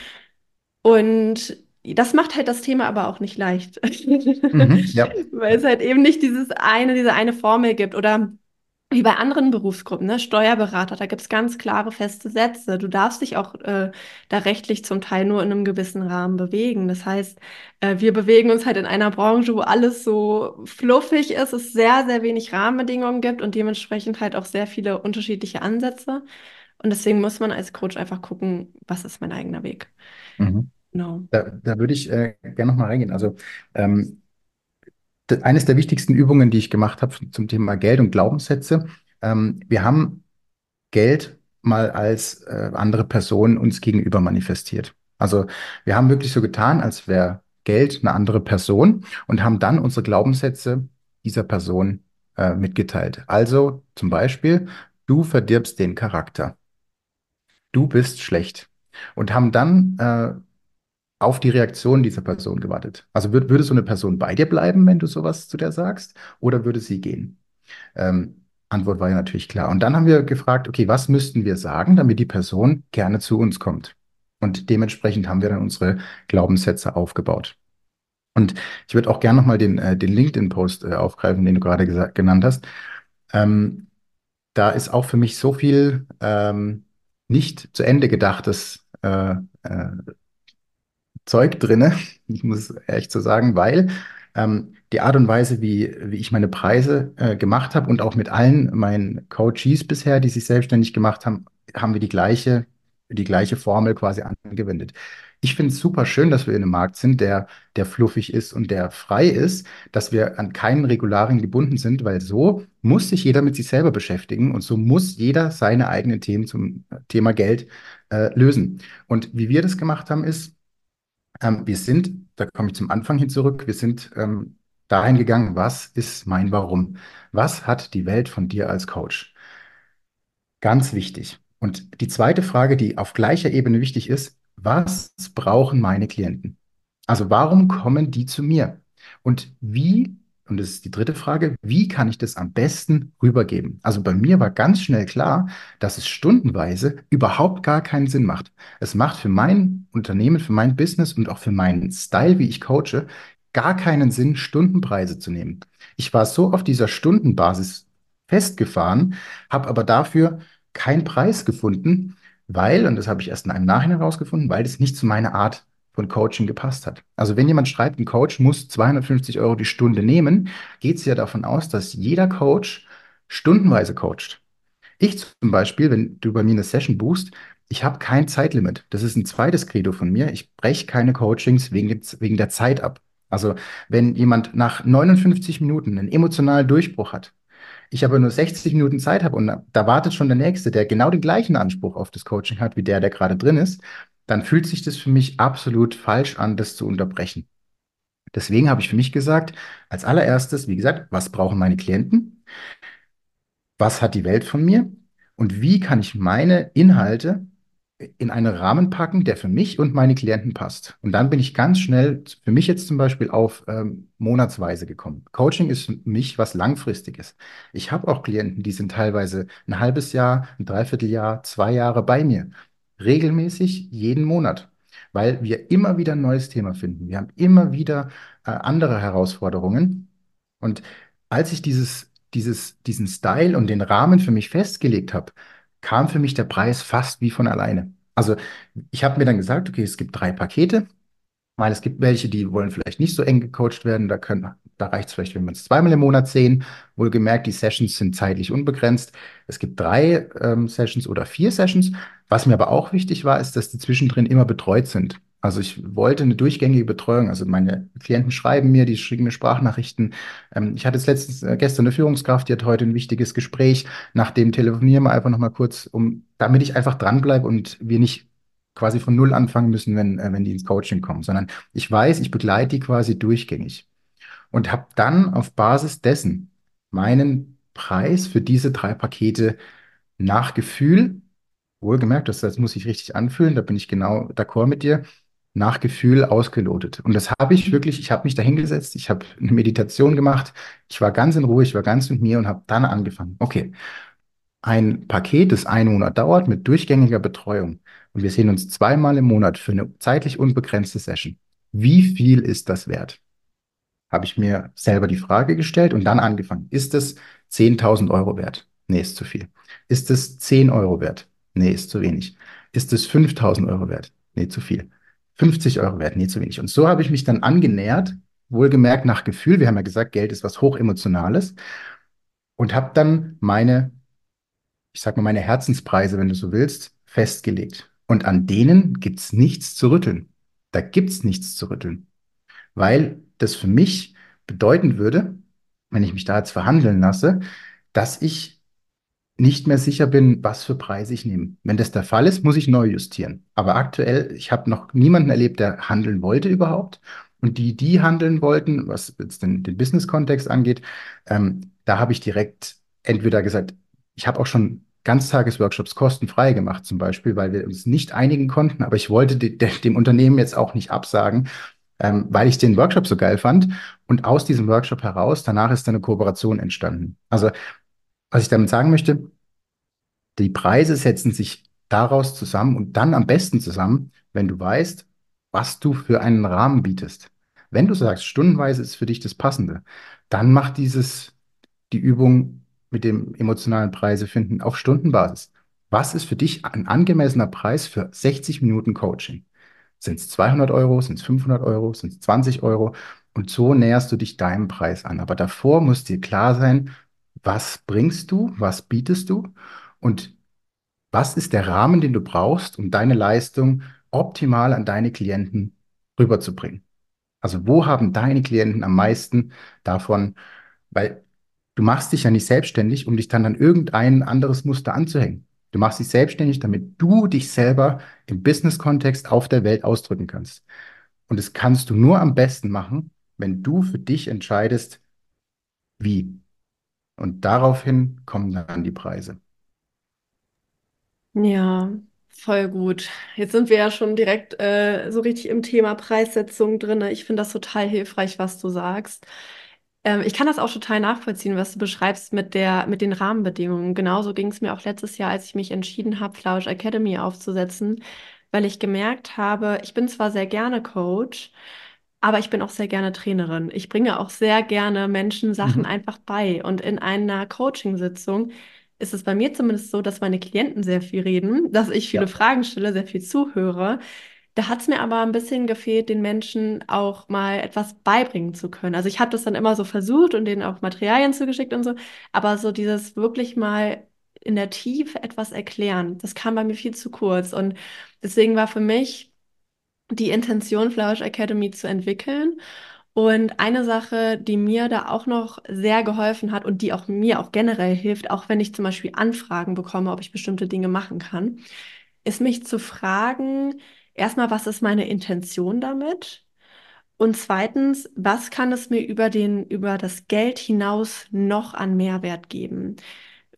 Und das macht halt das Thema aber auch nicht leicht. Mhm, ja. Weil es halt eben nicht dieses eine, diese eine Formel gibt. Oder wie bei anderen Berufsgruppen, ne? Steuerberater, da gibt es ganz klare feste Sätze. Du darfst dich auch äh, da rechtlich zum Teil nur in einem gewissen Rahmen bewegen. Das heißt, äh, wir bewegen uns halt in einer Branche, wo alles so fluffig ist, es sehr, sehr wenig Rahmenbedingungen gibt und dementsprechend halt auch sehr viele unterschiedliche Ansätze. Und deswegen muss man als Coach einfach gucken, was ist mein eigener Weg. Mhm. Genau. Da, da würde ich äh, gerne nochmal reingehen. Also ähm, eines der wichtigsten Übungen, die ich gemacht habe zum Thema Geld und Glaubenssätze. Ähm, wir haben Geld mal als äh, andere Person uns gegenüber manifestiert. Also wir haben wirklich so getan, als wäre Geld eine andere Person und haben dann unsere Glaubenssätze dieser Person äh, mitgeteilt. Also zum Beispiel, du verdirbst den Charakter. Du bist schlecht. Und haben dann äh, auf die Reaktion dieser Person gewartet. Also würd, würde so eine Person bei dir bleiben, wenn du sowas zu der sagst, oder würde sie gehen? Ähm, Antwort war ja natürlich klar. Und dann haben wir gefragt, okay, was müssten wir sagen, damit die Person gerne zu uns kommt? Und dementsprechend haben wir dann unsere Glaubenssätze aufgebaut. Und ich würde auch gerne nochmal den, äh, den LinkedIn-Post äh, aufgreifen, den du gerade genannt hast. Ähm, da ist auch für mich so viel ähm, nicht zu Ende gedachtes äh, äh, Zeug drinne, ich muss echt so sagen, weil ähm, die Art und Weise, wie, wie ich meine Preise äh, gemacht habe und auch mit allen meinen Coaches bisher, die sich selbstständig gemacht haben, haben wir die gleiche, die gleiche Formel quasi angewendet. Ich finde es super schön, dass wir in einem Markt sind, der, der fluffig ist und der frei ist, dass wir an keinen Regularien gebunden sind, weil so muss sich jeder mit sich selber beschäftigen und so muss jeder seine eigenen Themen zum Thema Geld äh, lösen. Und wie wir das gemacht haben, ist, ähm, wir sind, da komme ich zum Anfang hin zurück, wir sind ähm, dahin gegangen, was ist mein Warum? Was hat die Welt von dir als Coach? Ganz wichtig. Und die zweite Frage, die auf gleicher Ebene wichtig ist, was brauchen meine Klienten? Also warum kommen die zu mir? Und wie und das ist die dritte Frage, wie kann ich das am besten rübergeben? Also bei mir war ganz schnell klar, dass es stundenweise überhaupt gar keinen Sinn macht. Es macht für mein Unternehmen, für mein Business und auch für meinen Style, wie ich coache, gar keinen Sinn, Stundenpreise zu nehmen. Ich war so auf dieser Stundenbasis festgefahren, habe aber dafür keinen Preis gefunden, weil, und das habe ich erst in einem Nachhinein herausgefunden, weil das nicht zu meiner Art von Coaching gepasst hat. Also wenn jemand schreibt, ein Coach muss 250 Euro die Stunde nehmen, geht es ja davon aus, dass jeder Coach stundenweise coacht. Ich zum Beispiel, wenn du bei mir eine Session buchst, ich habe kein Zeitlimit. Das ist ein zweites Credo von mir. Ich breche keine Coachings wegen, wegen der Zeit ab. Also wenn jemand nach 59 Minuten einen emotionalen Durchbruch hat, ich aber nur 60 Minuten Zeit habe und da wartet schon der Nächste, der genau den gleichen Anspruch auf das Coaching hat wie der, der gerade drin ist, dann fühlt sich das für mich absolut falsch an, das zu unterbrechen. Deswegen habe ich für mich gesagt, als allererstes, wie gesagt, was brauchen meine Klienten? Was hat die Welt von mir? Und wie kann ich meine Inhalte in einen Rahmen packen, der für mich und meine Klienten passt. Und dann bin ich ganz schnell, für mich jetzt zum Beispiel, auf ähm, Monatsweise gekommen. Coaching ist für mich was Langfristiges. Ich habe auch Klienten, die sind teilweise ein halbes Jahr, ein Dreivierteljahr, zwei Jahre bei mir regelmäßig jeden Monat, weil wir immer wieder ein neues Thema finden. Wir haben immer wieder äh, andere Herausforderungen. Und als ich dieses, dieses, diesen Style und den Rahmen für mich festgelegt habe, kam für mich der Preis fast wie von alleine. Also ich habe mir dann gesagt, okay, es gibt drei Pakete. Weil es gibt welche, die wollen vielleicht nicht so eng gecoacht werden. Da können, da reicht es vielleicht, wenn wir uns zweimal im Monat sehen. Wohlgemerkt, die Sessions sind zeitlich unbegrenzt. Es gibt drei ähm, Sessions oder vier Sessions. Was mir aber auch wichtig war, ist, dass die zwischendrin immer betreut sind. Also ich wollte eine durchgängige Betreuung. Also meine Klienten schreiben mir, die schicken mir Sprachnachrichten. Ähm, ich hatte jetzt letztens, äh, gestern eine Führungskraft, die hat heute ein wichtiges Gespräch. Nach dem telefonieren wir einfach nochmal kurz, um, damit ich einfach dranbleibe und wir nicht quasi von Null anfangen müssen, wenn, äh, wenn die ins Coaching kommen, sondern ich weiß, ich begleite die quasi durchgängig und habe dann auf Basis dessen meinen Preis für diese drei Pakete nach Gefühl, wohlgemerkt, das, das muss ich richtig anfühlen, da bin ich genau d'accord mit dir, nach Gefühl ausgelotet. Und das habe ich wirklich, ich habe mich da hingesetzt, ich habe eine Meditation gemacht, ich war ganz in Ruhe, ich war ganz mit mir und habe dann angefangen. Okay, ein Paket, das einen Monat dauert, mit durchgängiger Betreuung. Und wir sehen uns zweimal im Monat für eine zeitlich unbegrenzte Session. Wie viel ist das wert? Habe ich mir selber die Frage gestellt und dann angefangen. Ist es 10.000 Euro wert? Nee, ist zu viel. Ist es 10 Euro wert? Nee, ist zu wenig. Ist es 5.000 Euro wert? Nee, zu viel. 50 Euro wert? Nee, zu wenig. Und so habe ich mich dann angenähert, wohlgemerkt nach Gefühl. Wir haben ja gesagt, Geld ist was hochemotionales. Und habe dann meine ich sag mal, meine Herzenspreise, wenn du so willst, festgelegt. Und an denen gibt's nichts zu rütteln. Da gibt's nichts zu rütteln. Weil das für mich bedeuten würde, wenn ich mich da jetzt verhandeln lasse, dass ich nicht mehr sicher bin, was für Preise ich nehme. Wenn das der Fall ist, muss ich neu justieren. Aber aktuell, ich habe noch niemanden erlebt, der handeln wollte überhaupt. Und die, die handeln wollten, was jetzt den, den Business-Kontext angeht, ähm, da habe ich direkt entweder gesagt, ich habe auch schon Ganztagesworkshops kostenfrei gemacht, zum Beispiel, weil wir uns nicht einigen konnten, aber ich wollte de de dem Unternehmen jetzt auch nicht absagen, ähm, weil ich den Workshop so geil fand. Und aus diesem Workshop heraus, danach ist eine Kooperation entstanden. Also, was ich damit sagen möchte, die Preise setzen sich daraus zusammen und dann am besten zusammen, wenn du weißt, was du für einen Rahmen bietest. Wenn du sagst, stundenweise ist für dich das Passende, dann macht dieses die Übung mit dem emotionalen Preise finden auf Stundenbasis. Was ist für dich ein angemessener Preis für 60 Minuten Coaching? Sind es 200 Euro? Sind es 500 Euro? Sind es 20 Euro? Und so näherst du dich deinem Preis an. Aber davor muss dir klar sein, was bringst du, was bietest du und was ist der Rahmen, den du brauchst, um deine Leistung optimal an deine Klienten rüberzubringen. Also wo haben deine Klienten am meisten davon, weil Du machst dich ja nicht selbstständig, um dich dann an irgendein anderes Muster anzuhängen. Du machst dich selbstständig, damit du dich selber im Business-Kontext auf der Welt ausdrücken kannst. Und das kannst du nur am besten machen, wenn du für dich entscheidest, wie. Und daraufhin kommen dann die Preise. Ja, voll gut. Jetzt sind wir ja schon direkt äh, so richtig im Thema Preissetzung drin. Ich finde das total hilfreich, was du sagst. Ähm, ich kann das auch total nachvollziehen, was du beschreibst mit der, mit den Rahmenbedingungen. Genauso ging es mir auch letztes Jahr, als ich mich entschieden habe, Flausch Academy aufzusetzen, weil ich gemerkt habe, ich bin zwar sehr gerne Coach, aber ich bin auch sehr gerne Trainerin. Ich bringe auch sehr gerne Menschen Sachen Mhm. einfach bei. Und in einer Coaching-Sitzung ist es bei mir zumindest so, dass meine Klienten sehr viel reden, dass ich viele Ja. Fragen stelle, sehr viel zuhöre. Da hat es mir aber ein bisschen gefehlt, den Menschen auch mal etwas beibringen zu können. Also ich habe das dann immer so versucht und denen auch Materialien zugeschickt und so, aber so dieses wirklich mal in der Tiefe etwas erklären, das kam bei mir viel zu kurz. Und deswegen war für mich die Intention, Flourish Academy zu entwickeln. Und eine Sache, die mir da auch noch sehr geholfen hat und die auch mir auch generell hilft, auch wenn ich zum Beispiel Anfragen bekomme, ob ich bestimmte Dinge machen kann, ist mich zu fragen, erstmal, was ist meine Intention damit? Und zweitens, was kann es mir über den, über das Geld hinaus noch an Mehrwert geben?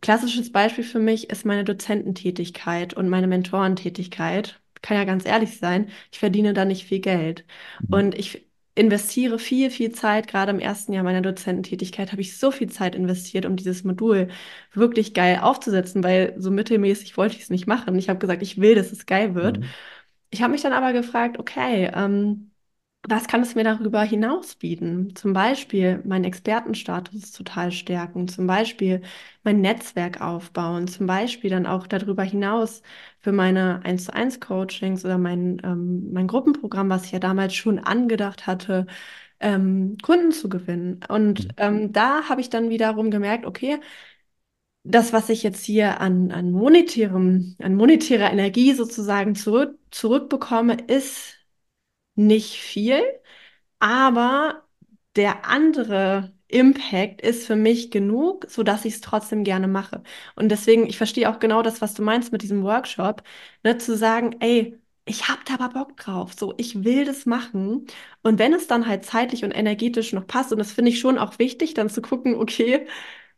Klassisches Beispiel für mich ist meine Dozententätigkeit und meine Mentorentätigkeit. Kann ja ganz ehrlich sein, ich verdiene da nicht viel Geld. Mhm. Und ich investiere viel, viel Zeit. Gerade im ersten Jahr meiner Dozententätigkeit habe ich so viel Zeit investiert, um dieses Modul wirklich geil aufzusetzen, weil so mittelmäßig wollte ich es nicht machen. Ich habe gesagt, ich will, dass es geil wird. Mhm. Ich habe mich dann aber gefragt, okay, ähm, was kann es mir darüber hinaus bieten? Zum Beispiel meinen Expertenstatus total stärken, zum Beispiel mein Netzwerk aufbauen, zum Beispiel dann auch darüber hinaus für meine 1 zu 1 Coachings oder mein, ähm, mein Gruppenprogramm, was ich ja damals schon angedacht hatte, ähm, Kunden zu gewinnen. Und ähm, da habe ich dann wiederum gemerkt, okay, das, was ich jetzt hier an, an monetärem, an monetärer Energie sozusagen zurück, zurückbekomme, ist nicht viel, aber der andere Impact ist für mich genug, sodass ich es trotzdem gerne mache. Und deswegen, ich verstehe auch genau das, was du meinst mit diesem Workshop, ne, zu sagen, ey, ich habe da aber Bock drauf, so, ich will das machen. Und wenn es dann halt zeitlich und energetisch noch passt, und das finde ich schon auch wichtig, dann zu gucken, okay,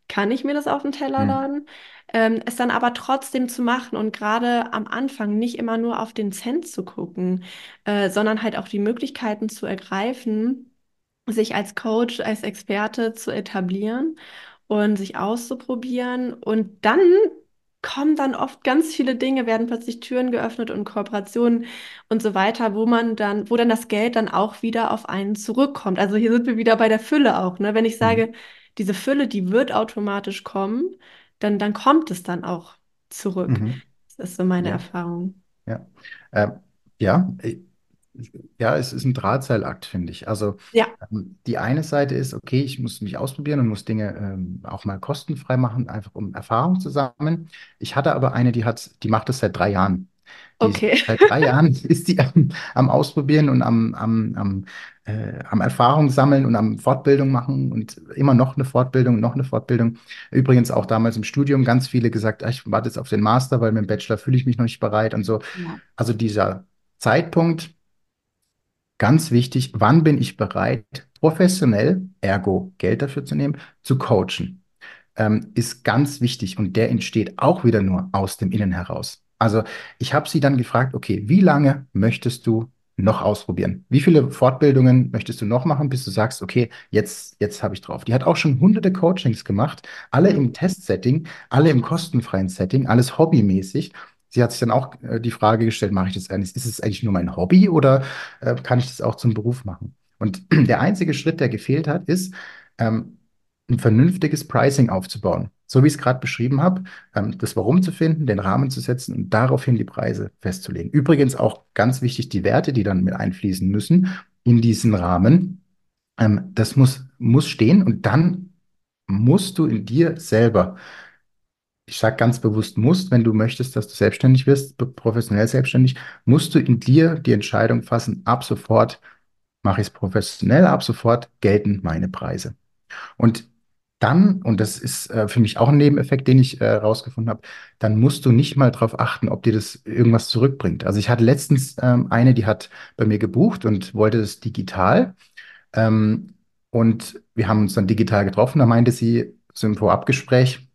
kann ich mir das auf den Teller Hm. laden? Ähm, es dann aber trotzdem zu machen und gerade am Anfang nicht immer nur auf den Cent zu gucken, äh, sondern halt auch die Möglichkeiten zu ergreifen, sich als Coach, als Experte zu etablieren und sich auszuprobieren. Und dann kommen dann oft ganz viele Dinge, werden plötzlich Türen geöffnet und Kooperationen und so weiter, wo man dann, wo dann das Geld dann auch wieder auf einen zurückkommt. Also hier sind wir wieder bei der Fülle auch, ne? Wenn ich Hm. sage, diese Fülle, die wird automatisch kommen, dann, dann kommt es dann auch zurück. Mhm. Das ist so meine Ja, Erfahrung. ja. Ähm, ja, äh, ja, es ist ein Drahtseilakt, finde ich. Also Ja, ähm, die eine Seite ist, okay, ich muss mich ausprobieren und muss Dinge ähm, auch mal kostenfrei machen, einfach um Erfahrung zu sammeln. Ich hatte aber eine, die hat, die macht das seit drei Jahren. Okay. seit drei Jahren ist die am, am Ausprobieren und am, am, am, äh, am Erfahrung sammeln und am Fortbildung machen und immer noch eine Fortbildung, noch eine Fortbildung. Übrigens auch damals im Studium ganz viele gesagt, ah, ich warte jetzt auf den Master, weil mit dem Bachelor fühle ich mich noch nicht bereit und so. Ja. Also dieser Zeitpunkt, ganz wichtig, wann bin ich bereit, professionell, ergo Geld dafür zu nehmen, zu coachen ähm, ist ganz wichtig und der entsteht auch wieder nur aus dem Innen heraus. Also ich habe sie dann gefragt, okay, wie lange möchtest du noch ausprobieren? Wie viele Fortbildungen möchtest du noch machen, bis du sagst, okay, jetzt, jetzt habe ich drauf. Die hat auch schon hunderte Coachings gemacht, alle im Testsetting, alle im kostenfreien Setting, alles hobbymäßig. Sie hat sich dann auch äh, die Frage gestellt, mache ich das eigentlich, ist es eigentlich nur mein Hobby oder äh, kann ich das auch zum Beruf machen? Und der einzige Schritt, der gefehlt hat, ist, ähm, ein vernünftiges Pricing aufzubauen. So wie ich es gerade beschrieben habe, ähm, das Warum zu finden, den Rahmen zu setzen und daraufhin die Preise festzulegen. Übrigens auch ganz wichtig, die Werte, die dann mit einfließen müssen in diesen Rahmen. Ähm, das muss, muss stehen und dann musst du in dir selber, ich sage ganz bewusst musst, wenn du möchtest, dass du selbstständig wirst, professionell selbstständig, musst du in dir die Entscheidung fassen, ab sofort mache ich es professionell, ab sofort gelten meine Preise. Und dann, und das ist äh, für mich auch ein Nebeneffekt, den ich äh, rausgefunden habe, dann musst du nicht mal darauf achten, ob dir das irgendwas zurückbringt. Also ich hatte letztens ähm, eine, die hat bei mir gebucht und wollte das digital. Ähm, und wir haben uns dann digital getroffen. Da meinte sie so im Vorabgespräch,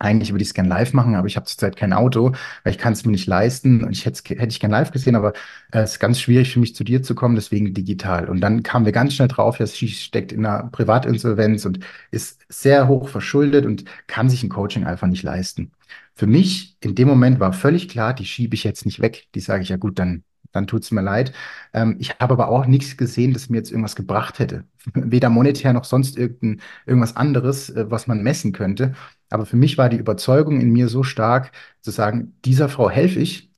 eigentlich würde ich es gerne live machen, aber ich habe zurzeit kein Auto, weil ich kann es mir nicht leisten. Und ich hätte hätte ich gern live gesehen, aber äh, es ist ganz schwierig für mich zu dir zu kommen, deswegen digital. Und dann kamen wir ganz schnell drauf, ja, sie steckt in einer Privatinsolvenz und ist sehr hoch verschuldet und kann sich ein Coaching einfach nicht leisten. Für mich in dem Moment war völlig klar, die schiebe ich jetzt nicht weg. Die sage ich, ja gut, dann, dann tut es mir leid. Ähm, ich habe aber auch nichts gesehen, das mir jetzt irgendwas gebracht hätte. Weder monetär noch sonst irgendein, irgendwas anderes, äh, was man messen könnte. Aber für mich war die Überzeugung in mir so stark, zu sagen, dieser Frau helfe ich,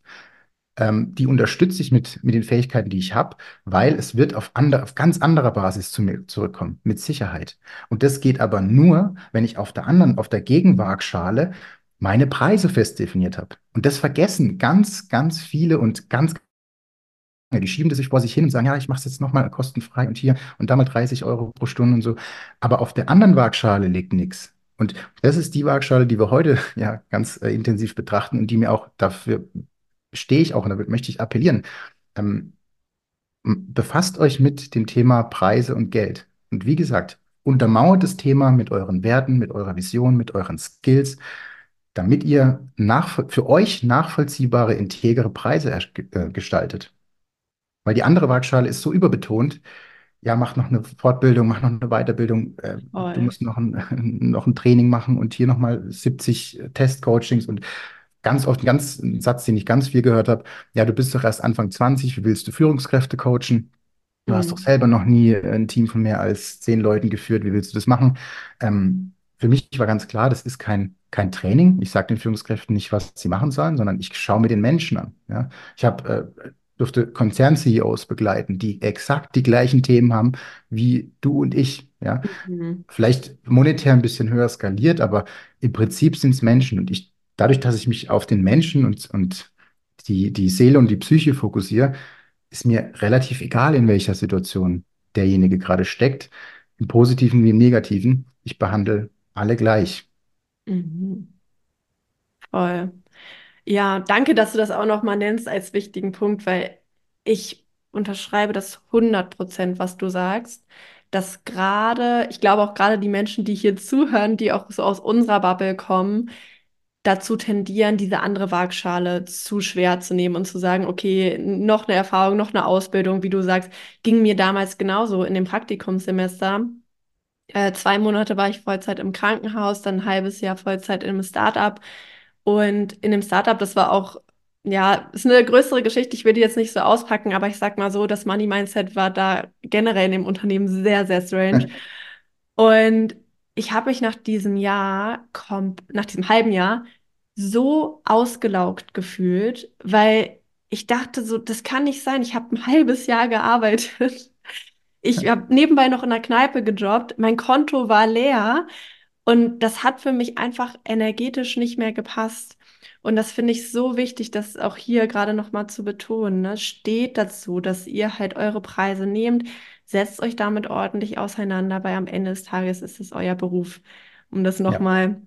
ähm, die unterstütze ich mit, mit den Fähigkeiten, die ich habe, weil es wird auf, andere, auf ganz anderer Basis zu mir zurückkommen, mit Sicherheit. Und das geht aber nur, wenn ich auf der anderen, auf der Gegenwaagschale meine Preise fest definiert habe. Und das vergessen ganz, ganz viele und ganz die schieben das sich vor sich hin und sagen, ja, ich mache es jetzt nochmal kostenfrei und hier und da mal 30 Euro pro Stunde und so. Aber auf der anderen Waagschale liegt nichts. Und das ist die Waagschale, die wir heute ja ganz äh, intensiv betrachten und die mir auch dafür stehe ich auch und damit möchte ich appellieren. Ähm, befasst euch mit dem Thema Preise und Geld. Und wie gesagt, untermauert das Thema mit euren Werten, mit eurer Vision, mit euren Skills, damit ihr nach, für euch nachvollziehbare, integere Preise äh, gestaltet. Weil die andere Waagschale ist so überbetont. Ja, mach noch eine Fortbildung, mach noch eine Weiterbildung. Äh, du Voll. musst noch ein, noch ein Training machen und hier nochmal 70 Testcoachings und ganz oft ein ganz ein Satz, den ich ganz viel gehört habe. Ja, du bist doch erst Anfang 20, wie willst du Führungskräfte coachen? Du hast doch Mhm. selber noch nie ein Team von mehr als zehn Leuten geführt. Wie willst du das machen? Ähm, für mich war ganz klar, das ist kein, kein Training. Ich sage den Führungskräften nicht, was sie machen sollen, sondern ich schaue mir den Menschen an. Ja? Ich habe äh, durfte Konzern-CEOs begleiten, die exakt die gleichen Themen haben wie du und ich. Ja? Mhm. Vielleicht monetär ein bisschen höher skaliert, aber im Prinzip sind es Menschen. Und ich, dadurch, dass ich mich auf den Menschen und, und die, die Seele und die Psyche fokussiere, ist mir relativ egal, in welcher Situation derjenige gerade steckt, im Positiven wie im Negativen. Ich behandle alle gleich. Mhm. Voll. Ja, danke, dass du das auch noch mal nennst als wichtigen Punkt, weil ich unterschreibe das hundert Prozent, was du sagst, dass gerade, ich glaube auch gerade die Menschen, die hier zuhören, die auch so aus unserer Bubble kommen, dazu tendieren, diese andere Waagschale zu schwer zu nehmen und zu sagen, okay, noch eine Erfahrung, noch eine Ausbildung, wie du sagst, ging mir damals genauso in dem Praktikumssemester. Äh, zwei Monate war ich Vollzeit im Krankenhaus, dann ein halbes Jahr Vollzeit einem Startup. Und in dem Startup, das war auch, ja, ist eine größere Geschichte. Ich will die jetzt nicht so auspacken, aber ich sag mal so, das Money Mindset war da generell in dem Unternehmen sehr, sehr strange. Und ich habe mich nach diesem Jahr, nach diesem halben Jahr, so ausgelaugt gefühlt, weil ich dachte so, das kann nicht sein. Ich habe ein halbes Jahr gearbeitet. Ich habe nebenbei noch in der Kneipe gejobbt. Mein Konto war leer und das hat für mich einfach energetisch nicht mehr gepasst. Und das finde ich so wichtig, das auch hier gerade nochmal zu betonen. Ne? Steht dazu, dass ihr halt eure Preise nehmt, setzt euch damit ordentlich auseinander, weil am Ende des Tages ist es euer Beruf, um das Ja, nochmal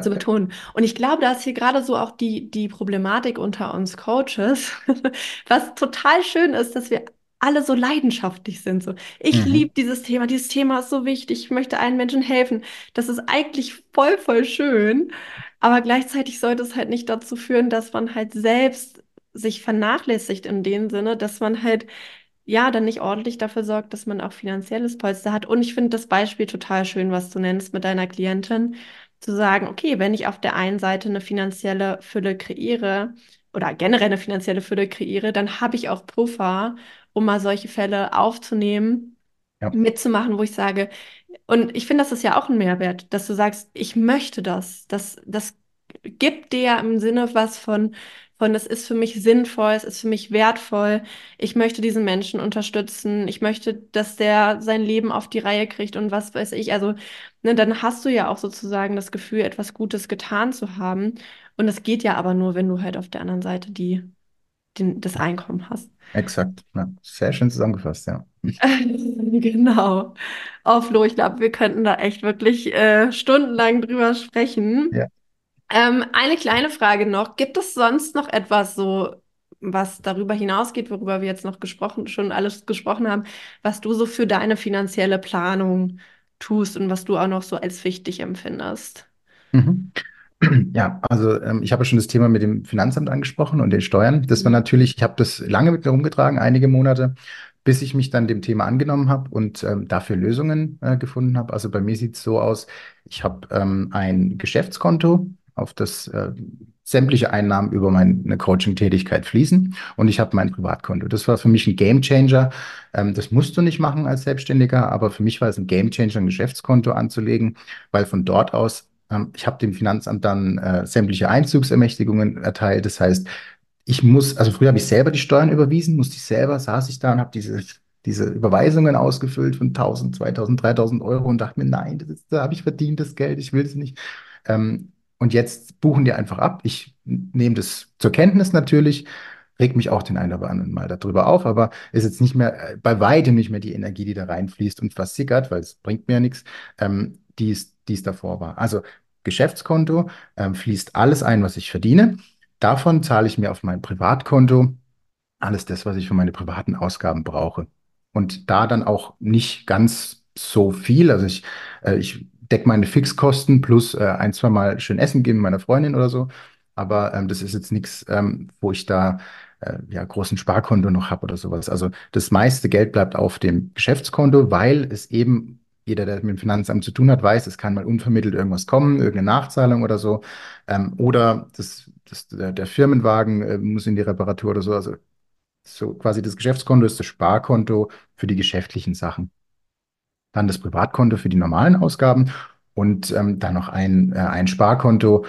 zu ja. betonen. Und ich glaube, da ist hier gerade so auch die, die Problematik unter uns Coaches, was total schön ist, dass wir alle so leidenschaftlich sind. So, ich liebe Mhm. dieses Thema, dieses Thema ist so wichtig, ich möchte allen Menschen helfen. Das ist eigentlich voll, voll schön. Aber gleichzeitig sollte es halt nicht dazu führen, dass man halt selbst sich vernachlässigt in dem Sinne, dass man halt ja dann nicht ordentlich dafür sorgt, dass man auch finanzielles Polster hat. Und ich finde das Beispiel total schön, was du nennst mit deiner Klientin zu sagen, okay, wenn ich auf der einen Seite eine finanzielle Fülle kreiere oder generell eine finanzielle Fülle kreiere, dann habe ich auch Puffer, um mal solche Fälle aufzunehmen, Ja, mitzumachen, wo ich sage, und ich finde, das ist ja auch ein Mehrwert, dass du sagst, ich möchte das. Das, das gibt dir ja im Sinne was von, von, das ist für mich sinnvoll, es ist für mich wertvoll. Ich möchte diesen Menschen unterstützen. Ich möchte, dass der sein Leben auf die Reihe kriegt und was weiß ich. Also, ne, dann hast du ja auch sozusagen das Gefühl, etwas Gutes getan zu haben. Und das geht ja aber nur, wenn du halt auf der anderen Seite die, den, das Einkommen hast. exakt. Ja, sehr schön zusammengefasst, ja. Genau. Oh, Flo, ich glaube, wir könnten da echt wirklich äh, stundenlang drüber sprechen. Ja. Ähm, eine kleine Frage noch. Gibt es sonst noch etwas so, was darüber hinausgeht, worüber wir jetzt noch gesprochen, schon alles gesprochen haben, was du so für deine finanzielle Planung tust und was du auch noch so als wichtig empfindest? Mhm. Ja, also ähm, ich habe ja schon das Thema mit dem Finanzamt angesprochen und den Steuern. Das war natürlich, ich habe das lange mit mir rumgetragen, einige Monate, bis ich mich dann dem Thema angenommen habe und ähm, dafür Lösungen äh, gefunden habe. Also bei mir sieht es so aus, ich habe ähm, ein Geschäftskonto, auf das äh, sämtliche Einnahmen über meine Coaching-Tätigkeit fließen und ich habe mein Privatkonto. Das war für mich ein Gamechanger. Ähm, das musst du nicht machen als Selbstständiger, aber für mich war es ein Gamechanger, ein Geschäftskonto anzulegen, weil von dort aus ich habe dem Finanzamt dann äh, sämtliche Einzugsermächtigungen erteilt. Das heißt, ich muss, also früher habe ich selber die Steuern überwiesen, musste ich selber, saß ich da und habe diese, diese Überweisungen ausgefüllt von 1000, 2000, 3000 Euro und dachte mir, nein, das ist, da habe ich verdient das Geld, ich will es nicht. Ähm, und jetzt buchen die einfach ab. Ich nehme das zur Kenntnis natürlich, reg mich auch den einen oder anderen Mal darüber auf, aber ist jetzt nicht mehr, äh, bei weitem nicht mehr die Energie, die da reinfließt und versickert, weil es bringt mir ja nichts, ähm, die es, die es davor war. Also Geschäftskonto ähm, fließt alles ein, was ich verdiene. Davon zahle ich mir auf mein Privatkonto alles das, was ich für meine privaten Ausgaben brauche. Und da dann auch nicht ganz so viel. Also ich, äh, ich decke meine Fixkosten plus äh, ein, zwei Mal schön essen gehen mit meiner Freundin oder so. Aber ähm, das ist jetzt nichts, ähm, wo ich da äh, ja großen Sparkonto noch habe oder sowas. Also das meiste Geld bleibt auf dem Geschäftskonto, weil es eben jeder, der mit dem Finanzamt zu tun hat, weiß, es kann mal unvermittelt irgendwas kommen, irgendeine Nachzahlung oder so. Ähm, oder das, das, der, der Firmenwagen äh, muss in die Reparatur oder so. Also so quasi das Geschäftskonto ist das Sparkonto für die geschäftlichen Sachen. Dann das Privatkonto für die normalen Ausgaben und ähm, dann noch ein, äh, ein Sparkonto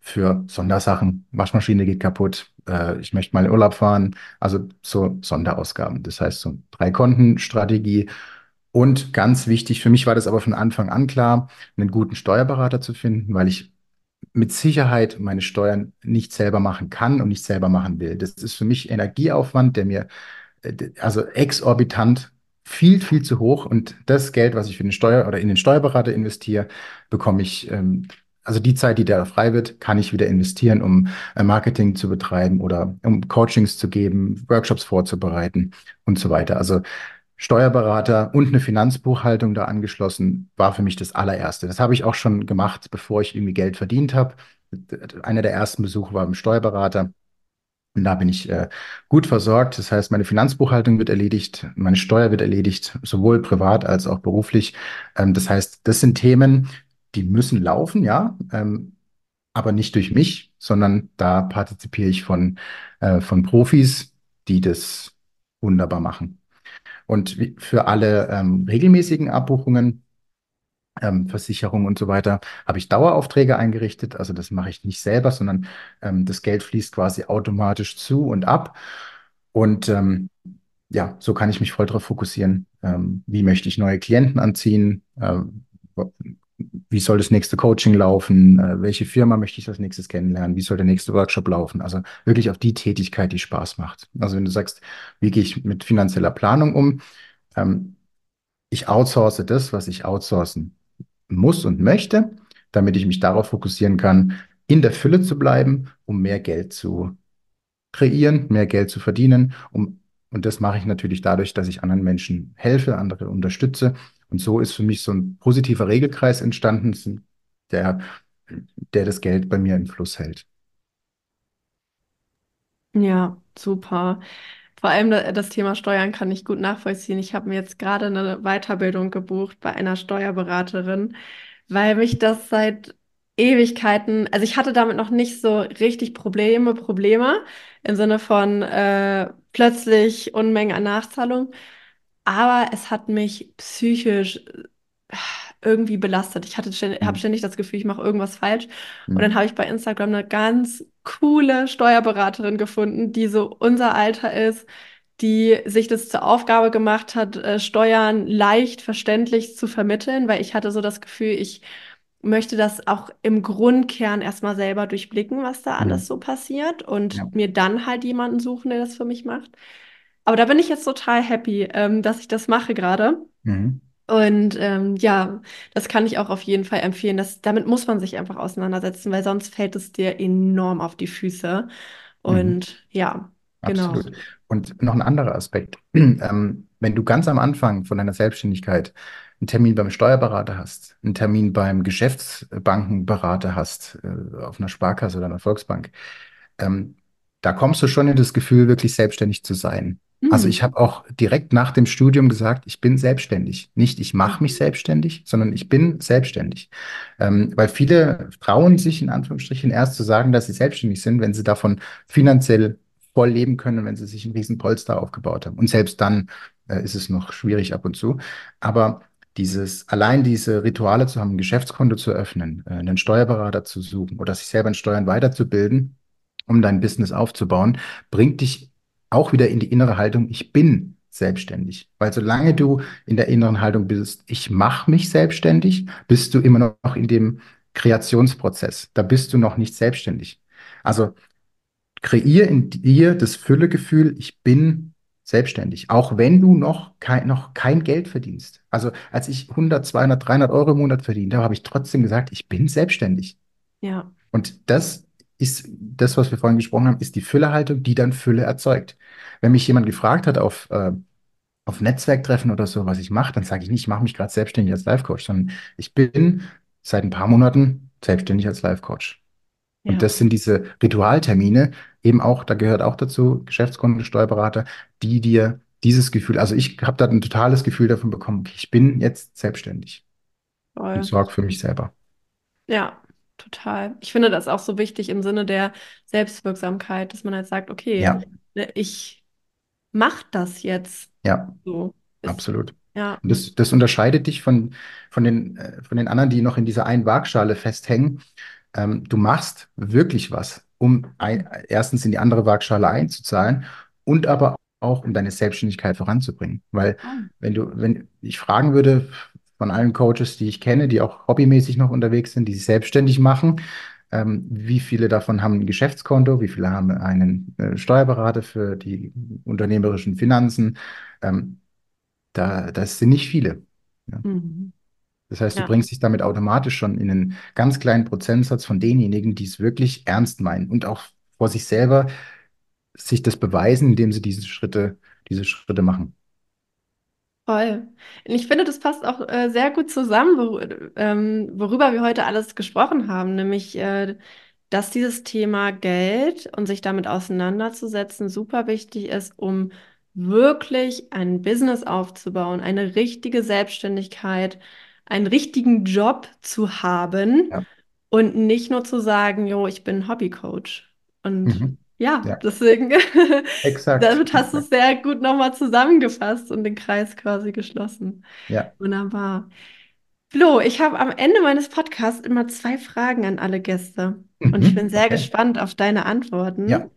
für Sondersachen. Waschmaschine geht kaputt, äh, ich möchte mal in Urlaub fahren. Also so Sonderausgaben. Das heißt, so drei Kontenstrategie. Und ganz wichtig, für mich war das aber von Anfang an klar, einen guten Steuerberater zu finden, weil ich mit Sicherheit meine Steuern nicht selber machen kann und nicht selber machen will. Das ist für mich Energieaufwand, der mir äh, also exorbitant viel, viel zu hoch. Und das Geld, was ich für den Steuer oder in den Steuerberater investiere, bekomme ich, ähm, also die Zeit, die da frei wird, kann ich wieder investieren, um äh, Marketing zu betreiben oder um Coachings zu geben, Workshops vorzubereiten und so weiter. Also Steuerberater und eine Finanzbuchhaltung da angeschlossen, war für mich das allererste. Das habe ich auch schon gemacht, bevor ich irgendwie Geld verdient habe. Einer der ersten Besuche war beim Steuerberater. Und da bin ich äh, gut versorgt. Das heißt, meine Finanzbuchhaltung wird erledigt, meine Steuer wird erledigt, sowohl privat als auch beruflich. Ähm, das heißt, das sind Themen, die müssen laufen, ja, ähm, aber nicht durch mich, sondern da partizipiere ich von, äh, von Profis, die das wunderbar machen. Und für alle ähm, regelmäßigen Abbuchungen, ähm, Versicherung und so weiter, habe ich Daueraufträge eingerichtet. Also das mache ich nicht selber, sondern ähm, das Geld fließt quasi automatisch zu und ab. Und ähm, ja, so kann ich mich voll darauf fokussieren. Ähm, wie möchte ich neue Klienten anziehen? Ähm, wie soll das nächste Coaching laufen? Äh, welche Firma möchte ich als nächstes kennenlernen? Wie soll der nächste Workshop laufen? Also wirklich auf die Tätigkeit, die Spaß macht. Also wenn du sagst, wie gehe ich mit finanzieller Planung um? Ähm, ich outsource das, was ich outsourcen muss und möchte, damit ich mich darauf fokussieren kann, in der Fülle zu bleiben, um mehr Geld zu kreieren, mehr Geld zu verdienen. Um, und das mache ich natürlich dadurch, dass ich anderen Menschen helfe, andere unterstütze und so ist für mich so ein positiver Regelkreis entstanden, der, der das Geld bei mir im Fluss hält. Ja, super. Vor allem das Thema Steuern kann ich gut nachvollziehen. Ich habe mir jetzt gerade eine Weiterbildung gebucht bei einer Steuerberaterin, weil mich das seit Ewigkeiten, also ich hatte damit noch nicht so richtig Probleme, Probleme im Sinne von äh, plötzlich Unmengen an Nachzahlung aber es hat mich psychisch äh, irgendwie belastet. Ich hatte ständig, habe Mhm. ständig das Gefühl, ich mache irgendwas falsch. Und dann Mhm. habe ich bei Instagram eine ganz coole Steuerberaterin gefunden, die so unser Alter ist, die sich das zur Aufgabe gemacht hat, äh, Steuern leicht verständlich zu vermitteln, weil ich hatte so das Gefühl, ich möchte das auch im Grundkern erstmal selber durchblicken, was da alles Mhm. so passiert Ja. und mir dann halt jemanden suchen, der das für mich macht. Aber da bin ich jetzt total happy, ähm, dass ich das mache gerade. Mhm. Und ähm, ja, das kann ich auch auf jeden Fall empfehlen. Dass, damit muss man sich einfach auseinandersetzen, weil sonst fällt es dir enorm auf die Füße. Mhm. Und ja, genau. Absolut. Und noch ein anderer Aspekt. Ähm, wenn du ganz am Anfang von deiner Selbstständigkeit einen Termin beim Steuerberater hast, einen Termin beim Geschäftsbankenberater hast, äh, auf einer Sparkasse oder einer Volksbank, ähm, da kommst du schon in das Gefühl, wirklich selbstständig zu sein. Also Hm. ich habe auch direkt nach dem Studium gesagt, ich bin selbstständig. Nicht, ich mache mich selbstständig, sondern ich bin selbstständig. Ähm, weil viele trauen sich in Anführungsstrichen erst zu sagen, dass sie selbstständig sind, wenn sie davon finanziell voll leben können, wenn sie sich ein riesen Polster aufgebaut haben. Und selbst dann äh, ist es noch schwierig ab und zu. Aber dieses, allein diese Rituale zu haben, ein Geschäftskonto zu öffnen, äh, einen Steuerberater zu suchen oder sich selber in Steuern weiterzubilden, um dein Business aufzubauen, bringt dich auch wieder in die innere Haltung, ich bin selbstständig. Weil solange du in der inneren Haltung bist, ich mache mich selbstständig, bist du immer noch in dem Kreationsprozess. Da bist du noch nicht selbstständig. Also kreier in dir das Füllegefühl, ich bin selbstständig, auch wenn du noch kein, noch kein Geld verdienst. Also als ich 100, 200, 300 Euro im Monat verdient habe, habe ich trotzdem gesagt, ich bin selbstständig. Ja, Und das ist das, was wir vorhin gesprochen haben, ist die Füllehaltung, die dann Fülle erzeugt. Wenn mich jemand gefragt hat auf, äh, auf Netzwerktreffen oder so, was ich mache, dann sage ich nicht, ich mache mich gerade selbstständig als Life-Coach, sondern ich bin seit ein paar Monaten selbstständig als Life-Coach. Und ja, das sind diese Ritualtermine, eben auch, da gehört auch dazu, Geschäftskunden, Steuerberater, die dir dieses Gefühl, also ich habe da ein totales Gefühl davon bekommen, okay, ich bin jetzt selbstständig und voll. sorge für mich selber. Ja, total. Ich finde das auch so wichtig im Sinne der Selbstwirksamkeit, dass man halt sagt, okay, Ja. ne, ich macht das jetzt Ja, so? Ist, absolut. ja. Und das, das unterscheidet dich von, von den, äh, von den anderen, die noch in dieser einen Waagschale festhängen. Ähm, du machst wirklich was, um ein, erstens in die andere Waagschale einzuzahlen und aber auch um deine Selbstständigkeit voranzubringen. Weil Oh. wenn du, wenn ich fragen würde von allen Coaches, die ich kenne, die auch hobbymäßig noch unterwegs sind, die sich selbstständig machen, ähm, wie viele davon haben ein Geschäftskonto, wie viele haben einen äh, Steuerberater für die unternehmerischen Finanzen, ähm, da, das sind nicht viele. Ja. Mhm. Das heißt, du Ja, bringst dich damit automatisch schon in einen ganz kleinen Prozentsatz von denjenigen, die es wirklich ernst meinen und auch vor sich selber sich das beweisen, indem sie diese Schritte, diese Schritte machen. Voll. Und ich finde, das passt auch äh, sehr gut zusammen, wor ähm, worüber wir heute alles gesprochen haben, nämlich, äh, dass dieses Thema Geld und sich damit auseinanderzusetzen super wichtig ist, um wirklich ein Business aufzubauen, eine richtige Selbstständigkeit, einen richtigen Job zu haben Ja. und nicht nur zu sagen, jo, ich bin Hobbycoach. Und Mhm. Ja, Ja, deswegen, exakt. damit hast du es sehr gut nochmal zusammengefasst und den Kreis quasi geschlossen. Ja. Wunderbar. Flo, ich habe am Ende meines Podcasts immer zwei Fragen an alle Gäste und ich bin Mhm. sehr Okay. gespannt auf deine Antworten. Ja.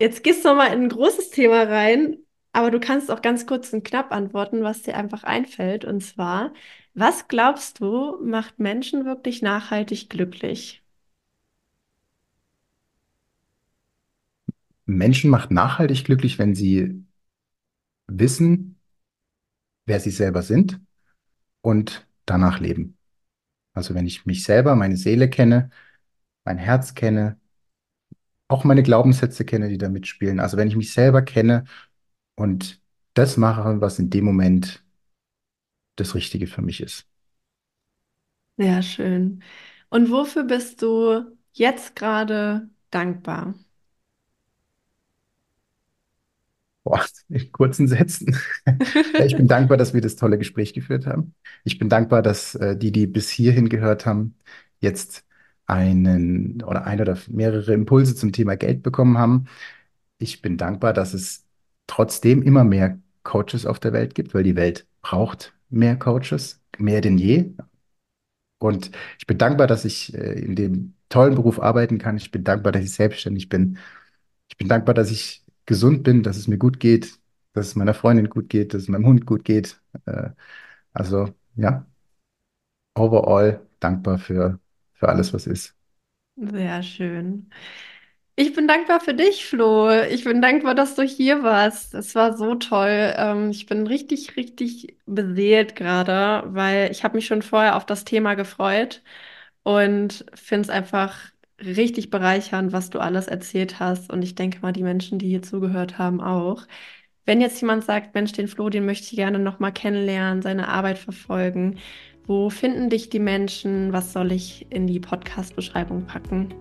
Jetzt gehst du mal in ein großes Thema rein, aber du kannst auch ganz kurz und knapp antworten, was dir einfach einfällt. Und zwar, was glaubst du, macht Menschen wirklich nachhaltig glücklich? Menschen macht nachhaltig glücklich, wenn sie wissen, wer sie selber sind und danach leben. Also wenn ich mich selber, meine Seele kenne, mein Herz kenne, auch meine Glaubenssätze kenne, die da mitspielen. Also wenn ich mich selber kenne und das mache, was in dem Moment das Richtige für mich ist. Sehr schön. Und wofür bist du jetzt gerade dankbar? Boah, in kurzen Sätzen. Ich bin dankbar, dass wir das tolle Gespräch geführt haben. Ich bin dankbar, dass äh, die, die bis hierhin gehört haben, jetzt einen oder ein oder mehrere Impulse zum Thema Geld bekommen haben. Ich bin dankbar, dass es trotzdem immer mehr Coaches auf der Welt gibt, weil die Welt braucht mehr Coaches, mehr denn je. Und ich bin dankbar, dass ich äh, in dem tollen Beruf arbeiten kann. Ich bin dankbar, dass ich selbstständig bin. Ich bin dankbar, dass ich gesund bin, dass es mir gut geht, dass es meiner Freundin gut geht, dass es meinem Hund gut geht. Äh, also ja, overall dankbar für, für alles, was ist. Sehr schön. Ich bin dankbar für dich, Flo. Ich bin dankbar, dass du hier warst. Es war so toll. Ähm, ich bin richtig, richtig beseelt gerade, weil ich habe mich schon vorher auf das Thema gefreut und finde es einfach richtig bereichernd, was du alles erzählt hast. Und ich denke mal, die Menschen, die hier zugehört haben, auch. Wenn jetzt jemand sagt, Mensch, den Flo, den möchte ich gerne noch mal kennenlernen, seine Arbeit verfolgen, wo finden dich die Menschen? Was soll ich in die Podcast-Beschreibung packen?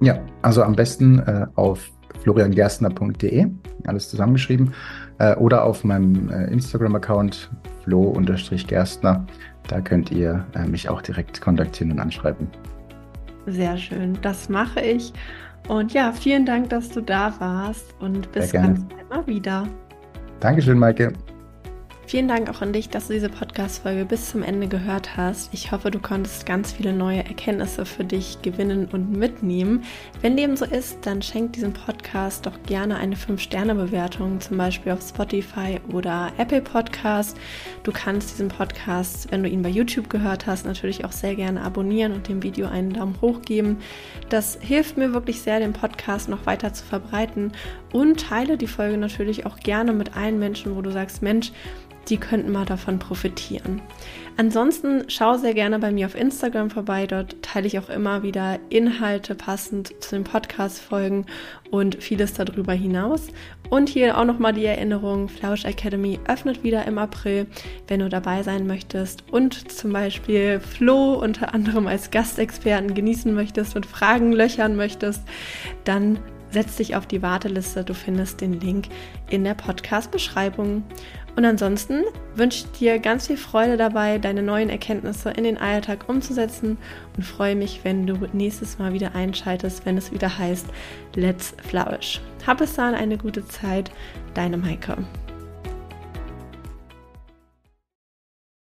Ja, also am besten äh, auf floriangerstner.de, alles zusammengeschrieben, äh, oder auf meinem äh, Instagram-Account flo-gerstner. Da könnt ihr äh, mich auch direkt kontaktieren und anschreiben. Sehr schön, das mache ich. Und ja, vielen Dank, dass du da warst und bis ganz bald mal wieder. Dankeschön, Maike. Vielen Dank auch an dich, dass du diese Podcast-Folge bis zum Ende gehört hast. Ich hoffe, du konntest ganz viele neue Erkenntnisse für dich gewinnen und mitnehmen. Wenn dem so ist, dann schenk diesem Podcast doch gerne eine 5-Sterne-Bewertung, zum Beispiel auf Spotify oder Apple Podcast. Du kannst diesen Podcast, wenn du ihn bei YouTube gehört hast, natürlich auch sehr gerne abonnieren und dem Video einen Daumen hoch geben. Das hilft mir wirklich sehr, den Podcast noch weiter zu verbreiten und teile die Folge natürlich auch gerne mit allen Menschen, wo du sagst, Mensch, die könnten mal davon profitieren. Ansonsten schau sehr gerne bei mir auf Instagram vorbei. Dort teile ich auch immer wieder Inhalte passend zu den Podcast-Folgen und vieles darüber hinaus. Und hier auch nochmal die Erinnerung, Flausch Academy öffnet wieder im April, wenn du dabei sein möchtest und zum Beispiel Flo unter anderem als Gastexperten genießen möchtest und Fragen löchern möchtest, dann setz dich auf die Warteliste. Du findest den Link in der Podcast-Beschreibung. Und ansonsten wünsche ich dir ganz viel Freude dabei, deine neuen Erkenntnisse in den Alltag umzusetzen und freue mich, wenn du nächstes Mal wieder einschaltest, wenn es wieder heißt Let's Flourish. Hab es dann eine gute Zeit, deine Maike.